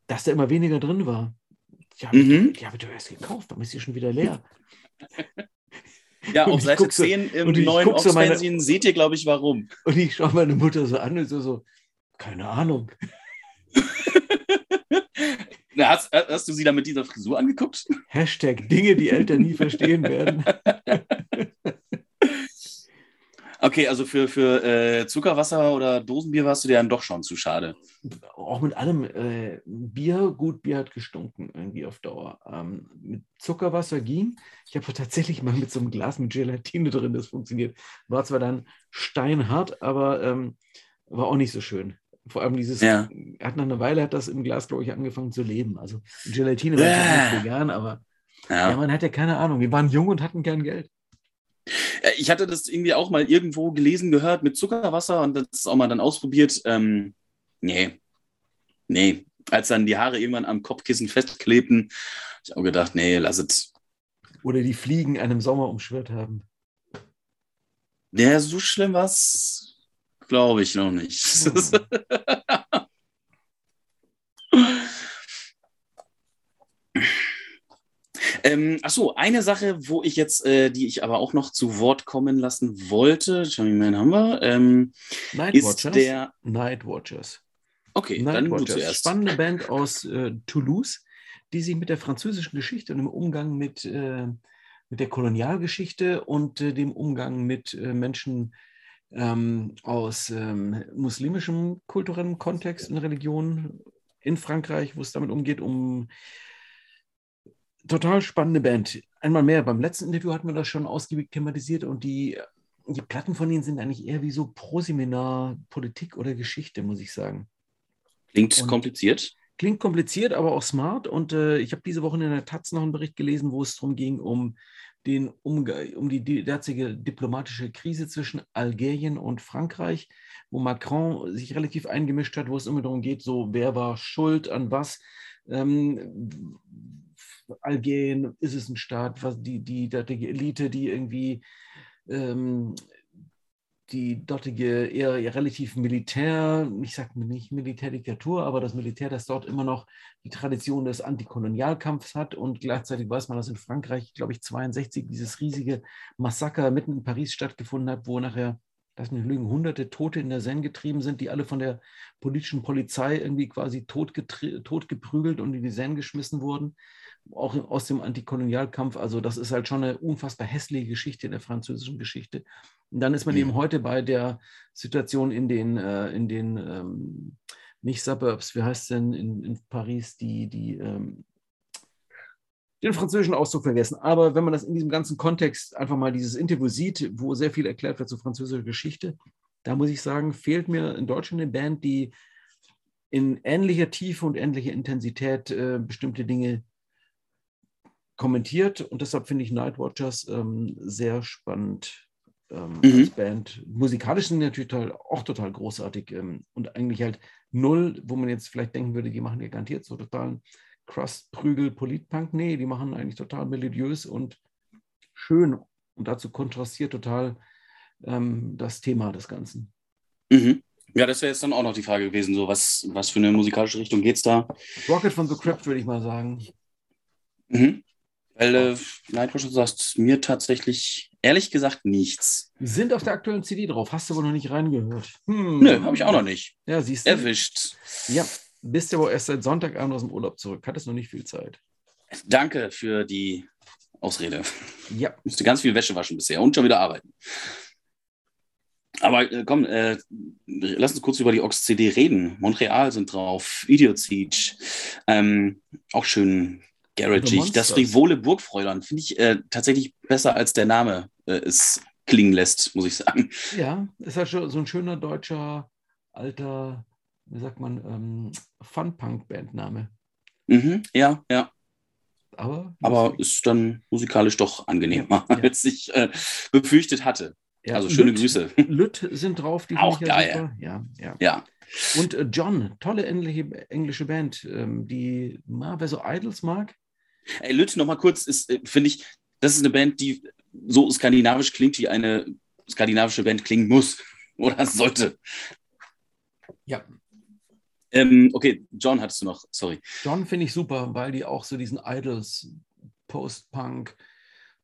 dass da immer weniger drin war. Habe mhm. hab ich doch erst gekauft, warum ist sie schon wieder leer? Ja, auf Seite 10 so, im neuen ox so seht ihr, glaube ich, warum. Und ich schaue meine Mutter so an und so, so keine Ahnung. Hast, hast, du sie dann mit dieser Frisur angeguckt? Hashtag Dinge, die Eltern nie verstehen werden. Okay, also für, für äh, Zuckerwasser oder Dosenbier warst du dir dann doch schon zu schade. Auch mit allem äh, Bier, gut, Bier hat gestunken irgendwie auf Dauer. Ähm, mit Zuckerwasser ging. Ich habe tatsächlich mal mit so einem Glas mit Gelatine drin, das funktioniert. War zwar dann steinhart, aber ähm, war auch nicht so schön. Vor allem dieses, ja. hat nach einer Weile hat das im Glas, glaube ich, angefangen zu leben. Also Gelatine war ja. nicht vegan, aber ja. ja. man hat ja keine Ahnung. Wir waren jung und hatten gern Geld. Ich hatte das irgendwie auch mal irgendwo gelesen, gehört mit Zuckerwasser und das auch mal dann ausprobiert. Ähm, nee, nee. Als dann die Haare irgendwann am Kopfkissen festklebten, habe ich auch gedacht, nee, lass es. Oder die Fliegen einem Sommer umschwirrt haben. Ja, so schlimm war es Glaube ich noch nicht. Hm. ähm, achso, eine Sache, wo ich jetzt, äh, die ich aber auch noch zu Wort kommen lassen wollte, schau mal, haben wir, ähm, ist der Night Watchers. Okay, Night dann Watchers. du zuerst. Spannende Band aus äh, Toulouse, die sich mit der französischen Geschichte und dem Umgang mit, äh, mit der Kolonialgeschichte und äh, dem Umgang mit äh, Menschen ähm, aus ähm, muslimischem kulturellem Kontext in Religion in Frankreich, wo es damit umgeht, um total spannende Band. Einmal mehr, beim letzten Interview hatten wir das schon ausgiebig thematisiert und die, die Platten von ihnen sind eigentlich eher wie so Proseminar Politik oder Geschichte, muss ich sagen. Klingt und, kompliziert. klingt kompliziert, aber auch smart. Und äh, ich habe diese Woche in der Taz noch einen Bericht gelesen, wo es darum ging, um, den Umge um die derzeitige diplomatische Krise zwischen Algerien und Frankreich, wo Macron sich relativ eingemischt hat, wo es immer darum geht, so wer war schuld an was. Ähm, Algerien ist es ein Staat, was die, die dortige Elite, die irgendwie ähm, die dortige eher, eher relativ Militär, ich sage nicht Militärdiktatur, aber das Militär, das dort immer noch die Tradition des Antikolonialkampfs hat und gleichzeitig weiß man, dass in Frankreich, glaube ich, 62 dieses riesige Massaker mitten in Paris stattgefunden hat, wo nachher, lass mich lügen, hunderte Tote in der Seine getrieben sind, die alle von der politischen Polizei irgendwie quasi tot, tot geprügelt und in die Seine geschmissen wurden auch aus dem Antikolonialkampf. Also das ist halt schon eine unfassbar hässliche Geschichte der französischen Geschichte. Und dann ist man mhm. eben heute bei der Situation in den, äh, in den ähm, nicht Suburbs, wie heißt es denn in, in Paris, die, die ähm, den französischen Ausdruck vergessen. Aber wenn man das in diesem ganzen Kontext einfach mal dieses Interview sieht, wo sehr viel erklärt wird zur französischen Geschichte, da muss ich sagen, fehlt mir in Deutschland eine Band, die in ähnlicher Tiefe und ähnlicher Intensität äh, bestimmte Dinge kommentiert und deshalb finde ich Nightwatchers ähm, sehr spannend ähm, mhm. als Band. Musikalisch sind die natürlich total, auch total großartig ähm, und eigentlich halt null, wo man jetzt vielleicht denken würde, die machen ja garantiert so totalen Crust, Prügel, Politpunk. Nee, die machen eigentlich total melodiös und schön und dazu kontrastiert total ähm, das Thema des Ganzen. Mhm. Ja, das wäre jetzt dann auch noch die Frage gewesen, so was, was für eine musikalische Richtung geht es da? Rocket von The Crypt, würde ich mal sagen. Mhm. Weil äh, Nightwatch, du sagst mir tatsächlich ehrlich gesagt nichts. Sind auf der aktuellen CD drauf. Hast du wohl noch nicht reingehört? Hm. Nö, habe ich auch noch nicht. Ja, siehst du. Erwischt. Ja, bist du aber erst seit Sonntagabend aus dem Urlaub zurück. Hattest noch nicht viel Zeit. Danke für die Ausrede. Ja. Musste ganz viel Wäsche waschen bisher und schon wieder arbeiten. Aber äh, komm, äh, lass uns kurz über die Ox-CD reden. Montreal sind drauf, Idiot Siege. Ähm, auch schön garagig. Das frivole Burgfräulein finde ich äh, tatsächlich besser, als der Name äh, es klingen lässt, muss ich sagen. Ja, ist halt so ein schöner deutscher, alter, wie sagt man, ähm, Fun-Punk-Bandname. Mhm, ja, ja. Aber, Aber ist dann musikalisch doch angenehmer, ja, ja. als ich äh, befürchtet hatte. Ja, also schöne Lütt, Grüße. Lütt sind drauf, die auch geil. Ja, ja. ja. Und äh, John, tolle englische, Band, ähm, die, na, wer so Idols mag, Ey, Lütt, noch mal kurz, ist, äh, finde ich, das ist eine Band, die so skandinavisch klingt, wie eine skandinavische Band klingen muss oder sollte. Ja. Ähm, okay, John hattest du noch, sorry. John finde ich super, weil die auch so diesen Idols Post-Punk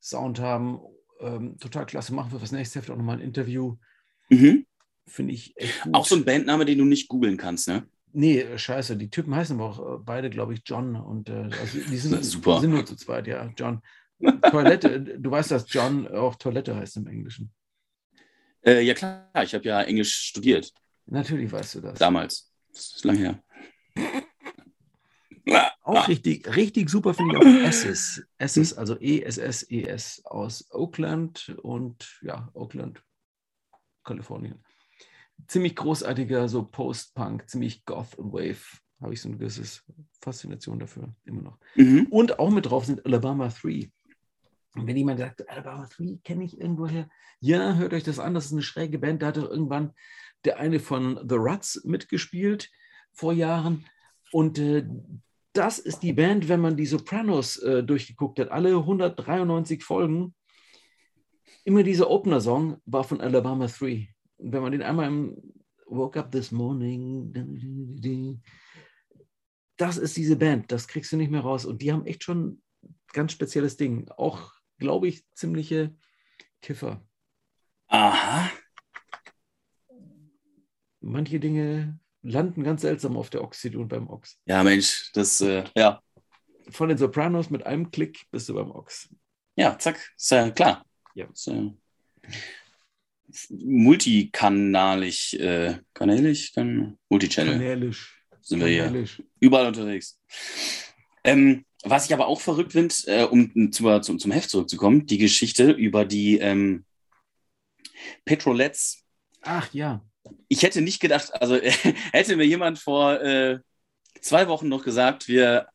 Sound haben. Ähm, total klasse. Machen wir fürs nächste Heft auch nochmal ein Interview. Mhm. Finde ich echt gut. Auch so ein Bandname, den du nicht googeln kannst, ne? Nee, äh, scheiße, die Typen heißen aber auch äh, beide, glaube ich, John. Und äh, also die sind, Super. sind nur zu zweit, ja, John. Toilette, du weißt, dass John auch Toilette heißt im Englischen. Äh, ja, klar, ich habe ja Englisch studiert. Natürlich weißt du das. Damals. Das ist lange her. Auch richtig, richtig super finde ich auch Esses. Esses, also E-S-S-E-S aus Oakland und ja, Oakland, Kalifornien ziemlich großartiger, so Post-Punk, ziemlich Goth Wave. Habe ich so eine gewisse Faszination dafür, immer noch. Mhm. Und auch mit drauf sind Alabama 3. Und wenn jemand sagt, Alabama 3 kenne ich irgendwoher, ja, hört euch das an, das ist eine schräge Band. Da hat doch irgendwann der eine von The Ruts mitgespielt vor Jahren. Und äh, das ist die Band, wenn man die Sopranos äh, durchgeguckt hat, alle 193 Folgen, immer dieser Opener-Song war von Alabama 3 wenn man den einmal im Woke Up This Morning, das ist diese Band, das kriegst du nicht mehr raus. Und die haben echt schon ganz spezielles Ding. Auch, glaube ich, ziemliche Kiffer. Aha. Manche Dinge landen ganz seltsam auf der Oxid und beim Ox. Ja, Mensch, das, äh, ja. Von den Sopranos mit einem Klick bist du beim Ox. Ja, zack, ist ja klar. Ja. Ist, äh, multikanalig, äh, kanälig, kan multichannel. Kanälisch. Sind wir hier überall unterwegs. Ähm, was ich aber auch verrückt finde, äh, um zu, zum, zum Heft zurückzukommen, die Geschichte über die ähm, Petrolets. Ach ja. Ich hätte nicht gedacht, also hätte mir jemand vor äh, zwei Wochen noch gesagt, wir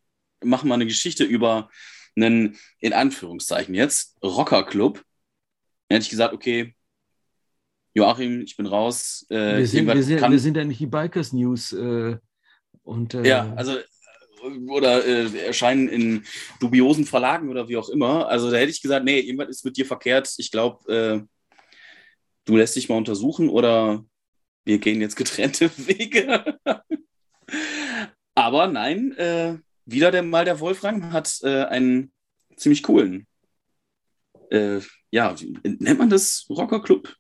machen mal eine Geschichte über einen, in Anführungszeichen jetzt, Rockerclub. Dann hätte ich gesagt, okay, Joachim, ich bin raus. Äh, wir, sind, wir, sind, wir sind ja nicht die Bikers News. Äh, und, äh, ja, also oder äh, erscheinen in dubiosen Verlagen oder wie auch immer. Also da hätte ich gesagt, nee, irgendwas ist mit dir verkehrt. Ich glaube, äh, du lässt dich mal untersuchen oder wir gehen jetzt getrennte Wege. Aber nein, äh, wieder der, mal der Wolfram hat äh, einen ziemlich coolen, äh, ja, nennt man das Rockerclub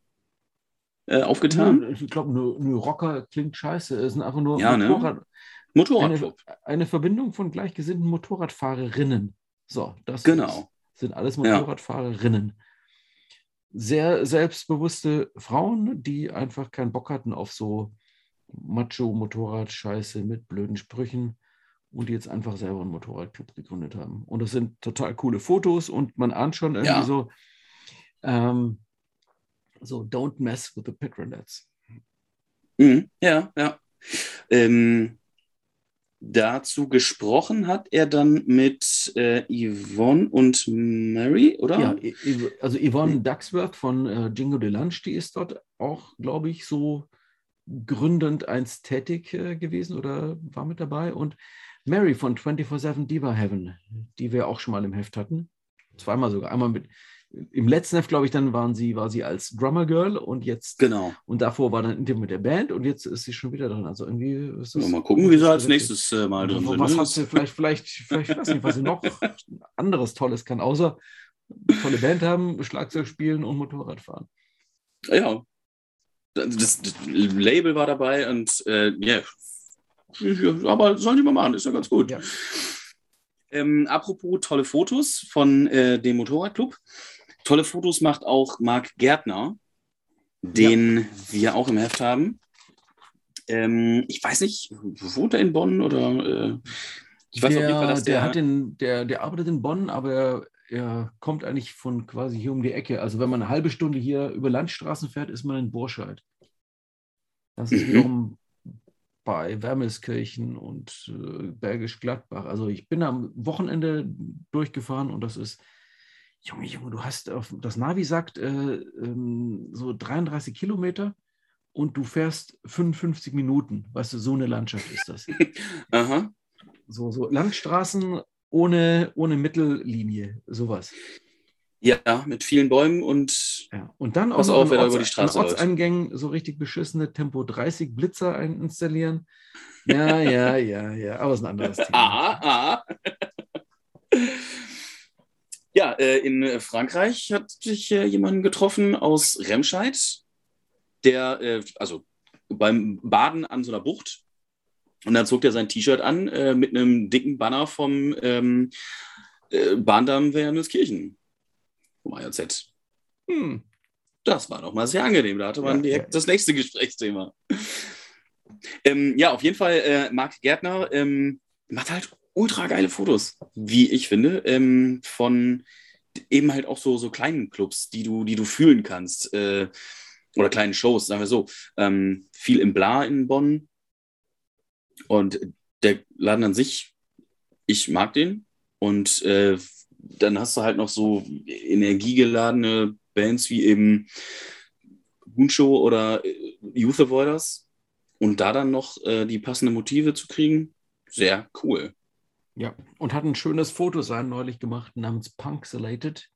äh, aufgetan? ich glaube, nur, nur, Rocker klingt scheiße. Es sind einfach nur ja, ne? Motorrad, ne? Motorradclub. Eine, eine, Verbindung von gleichgesinnten Motorradfahrerinnen. So, das genau. ist, sind alles Motorradfahrerinnen. Ja. Sehr selbstbewusste Frauen, die einfach keinen Bock hatten auf so Macho-Motorrad-Scheiße mit blöden Sprüchen und die jetzt einfach selber einen Motorradclub gegründet haben. Und das sind total coole Fotos und man ahnt schon irgendwie ja. so, ähm, so don't mess with the Petrolets. Mhm, ja, ja. Ähm, dazu gesprochen hat er dann mit äh, Yvonne und Mary, oder? Ja, also Yvonne Ducksworth von äh, Jingo de Lunch, die ist dort auch, glaube ich, so gründend eins tätig äh, gewesen oder war mit dabei. Und Mary von 24-7 Diva Heaven, die wir auch schon mal im Heft hatten. Zweimal sogar. Einmal mit, im letzten Heft, glaube ich, dann waren sie, war sie als Drummer Girl und jetzt. Genau. Und davor war dann Interview mit der Band und jetzt ist sie schon wieder drin. Also irgendwie ist das. Ja, mal gucken, wie sie als nächstes äh, mal drin sind. Was ne? hat sie vielleicht, vielleicht, vielleicht, ich weiß nicht, was sie noch anderes Tolles kann, außer tolle Band haben, Schlagzeug spielen und Motorrad fahren. Ja. Das, das Label war dabei und äh, ja, aber sollen die mal machen, ist ja ganz gut. Ja. Ähm, apropos tolle Fotos von äh, dem Motorradclub. Tolle Fotos macht auch Marc Gärtner, den ja. wir auch im Heft haben. Ähm, ich weiß nicht, wohnt er in Bonn oder äh, ich weiß der, auf jeden Fall, dass der, der, hat den, der, der arbeitet in Bonn, aber er, kommt eigentlich von quasi hier um die Ecke. Also wenn man eine halbe Stunde hier über Landstraßen fährt, ist man in Burscheid. Das ist mhm. wiederum bei Wermelskirchen und äh, Bergisch Gladbach. Also ich bin am Wochenende durchgefahren und das ist, Junge, Junge, du hast, auf, das Navi sagt äh, ähm, so 33 Kilometer und du fährst 55 Minuten. Weißt du, so eine Landschaft ist das. Aha. So, so Landstraßen ohne, ohne Mittellinie, sowas. Ja, mit vielen Bäumen und, ja. und dann auch auf, über die Straße Ortseingängen so richtig beschissene Tempo 30 Blitzer installieren. Ja, ja, ja, ja, aber es ist ein anderes Thema. Aha, aha. Ja, äh, in Frankreich hat sich äh, jemand getroffen aus Remscheid, der, äh, also beim Baden an so einer Bucht, und dann zog er sein T-Shirt an mit einem dicken Banner vom ähm, Bahndamm Werniskirchen vom AJZ. Hm, das war doch mal sehr angenehm. Da hatte man ja, direkt ja. das nächste Gesprächsthema. Ähm, ja, auf jeden Fall, äh, Marc Gärtner ähm, macht halt ultra geile Fotos, wie ich finde, ähm, von eben halt auch so, so kleinen Clubs, die du, die du fühlen kannst. Äh, oder kleinen Shows, sagen wir so. Ähm, viel im Bla in Bonn. Und der Laden an sich, ich mag den. Und äh, dann hast du halt noch so energiegeladene Bands wie eben Moonshow oder äh, Youth Avoiders und da dann noch äh, die passenden Motive zu kriegen, sehr cool. Ja, und hat ein schönes Foto sein neulich gemacht namens Punkselated.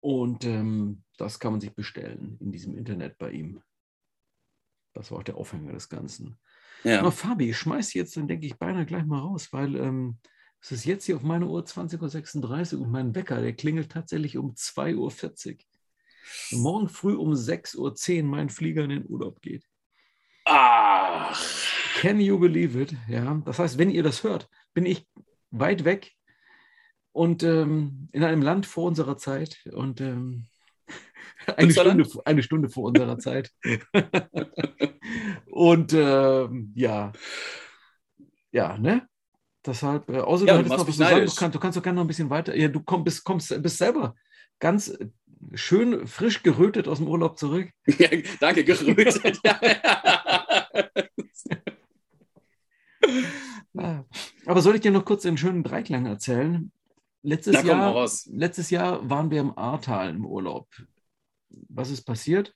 Und ähm, das kann man sich bestellen in diesem Internet bei ihm. Das war auch der Aufhänger des Ganzen. Ja. Aber Fabi, ich schmeiß jetzt, dann denke ich beinahe gleich mal raus, weil ähm, es ist jetzt hier auf meiner Uhr 20.36 Uhr und mein Wecker, der klingelt tatsächlich um 2.40 Uhr. morgen früh um 6.10 Uhr mein Flieger in den Urlaub geht. Ach. Can you believe it? Ja, das heißt, wenn ihr das hört, bin ich weit weg und ähm, in einem Land vor unserer Zeit und ähm, eine, Stunde, eine Stunde vor unserer Zeit. und ähm, ja, ja, ne? Deshalb, äh, außer ja, du, noch was sagen, du, kannst, du kannst doch gerne noch ein bisschen weiter. Ja, du komm, bist, kommst, bist selber ganz schön frisch gerötet aus dem Urlaub zurück. Ja, danke, gerötet. Aber soll ich dir noch kurz den schönen Dreiklang erzählen? Letztes, Jahr, letztes Jahr waren wir im Ahrtal im Urlaub. Was ist passiert?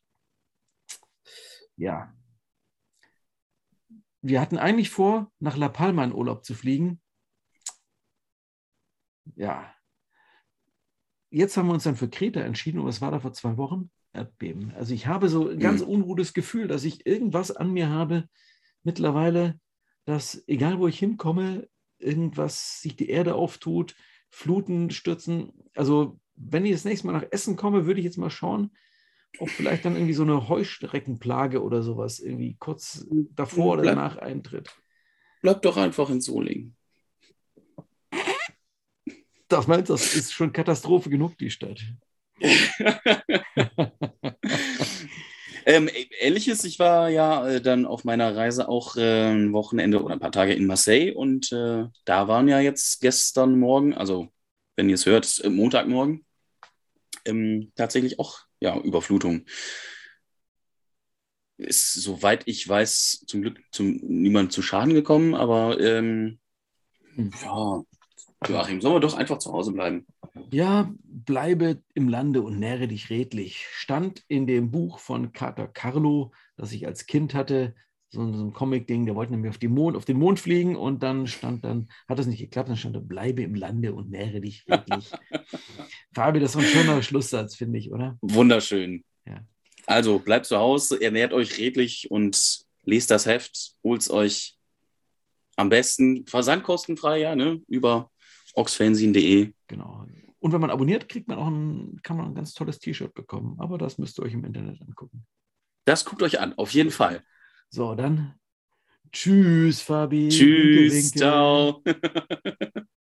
Ja. Wir hatten eigentlich vor, nach La Palma in Urlaub zu fliegen. Ja. Jetzt haben wir uns dann für Kreta entschieden und was war da vor zwei Wochen? Erdbeben. Also ich habe so ein ganz mhm. unruhiges Gefühl, dass ich irgendwas an mir habe mittlerweile, dass egal wo ich hinkomme, irgendwas sich die Erde auftut, Fluten stürzen. Also wenn ich das nächste Mal nach Essen komme, würde ich jetzt mal schauen, ob vielleicht dann irgendwie so eine Heuschreckenplage oder sowas irgendwie kurz davor bleib, oder danach eintritt. Bleib doch einfach in Solingen. Das meinst du, das ist schon Katastrophe genug, die Stadt. ähm, ähnliches, ich war ja äh, dann auf meiner Reise auch äh, ein Wochenende oder ein paar Tage in Marseille und äh, da waren ja jetzt gestern Morgen, also wenn ihr es hört, Montagmorgen, ähm, tatsächlich auch ja, Überflutung. Ist, soweit ich weiß, zum Glück zum, niemand zu Schaden gekommen, aber ähm, ja, Joachim, sollen wir doch einfach zu Hause bleiben? Ja, bleibe im Lande und nähre dich redlich. Stand in dem Buch von Carter Carlo, das ich als Kind hatte, so, so ein Comic-Ding, der wollte nämlich auf, Mond, auf, den Mond fliegen und dann stand dann, hat das nicht geklappt, dann stand da, bleibe im Lande und nähre dich redlich. Fabi, das ist ein schöner Schlusssatz, finde ich, oder? Wunderschön. Ja. Also bleibt zu Hause, ernährt euch redlich und lest das Heft, holt es euch am besten versandkostenfrei, ja, ne, über oxfanzine.de. Genau. Und wenn man abonniert, kriegt man auch ein, kann man ein ganz tolles T-Shirt bekommen. Aber das müsst ihr euch im Internet angucken. Das guckt euch an, auf jeden Fall. So, dann tschüss, Fabi. Tschüss, ciao.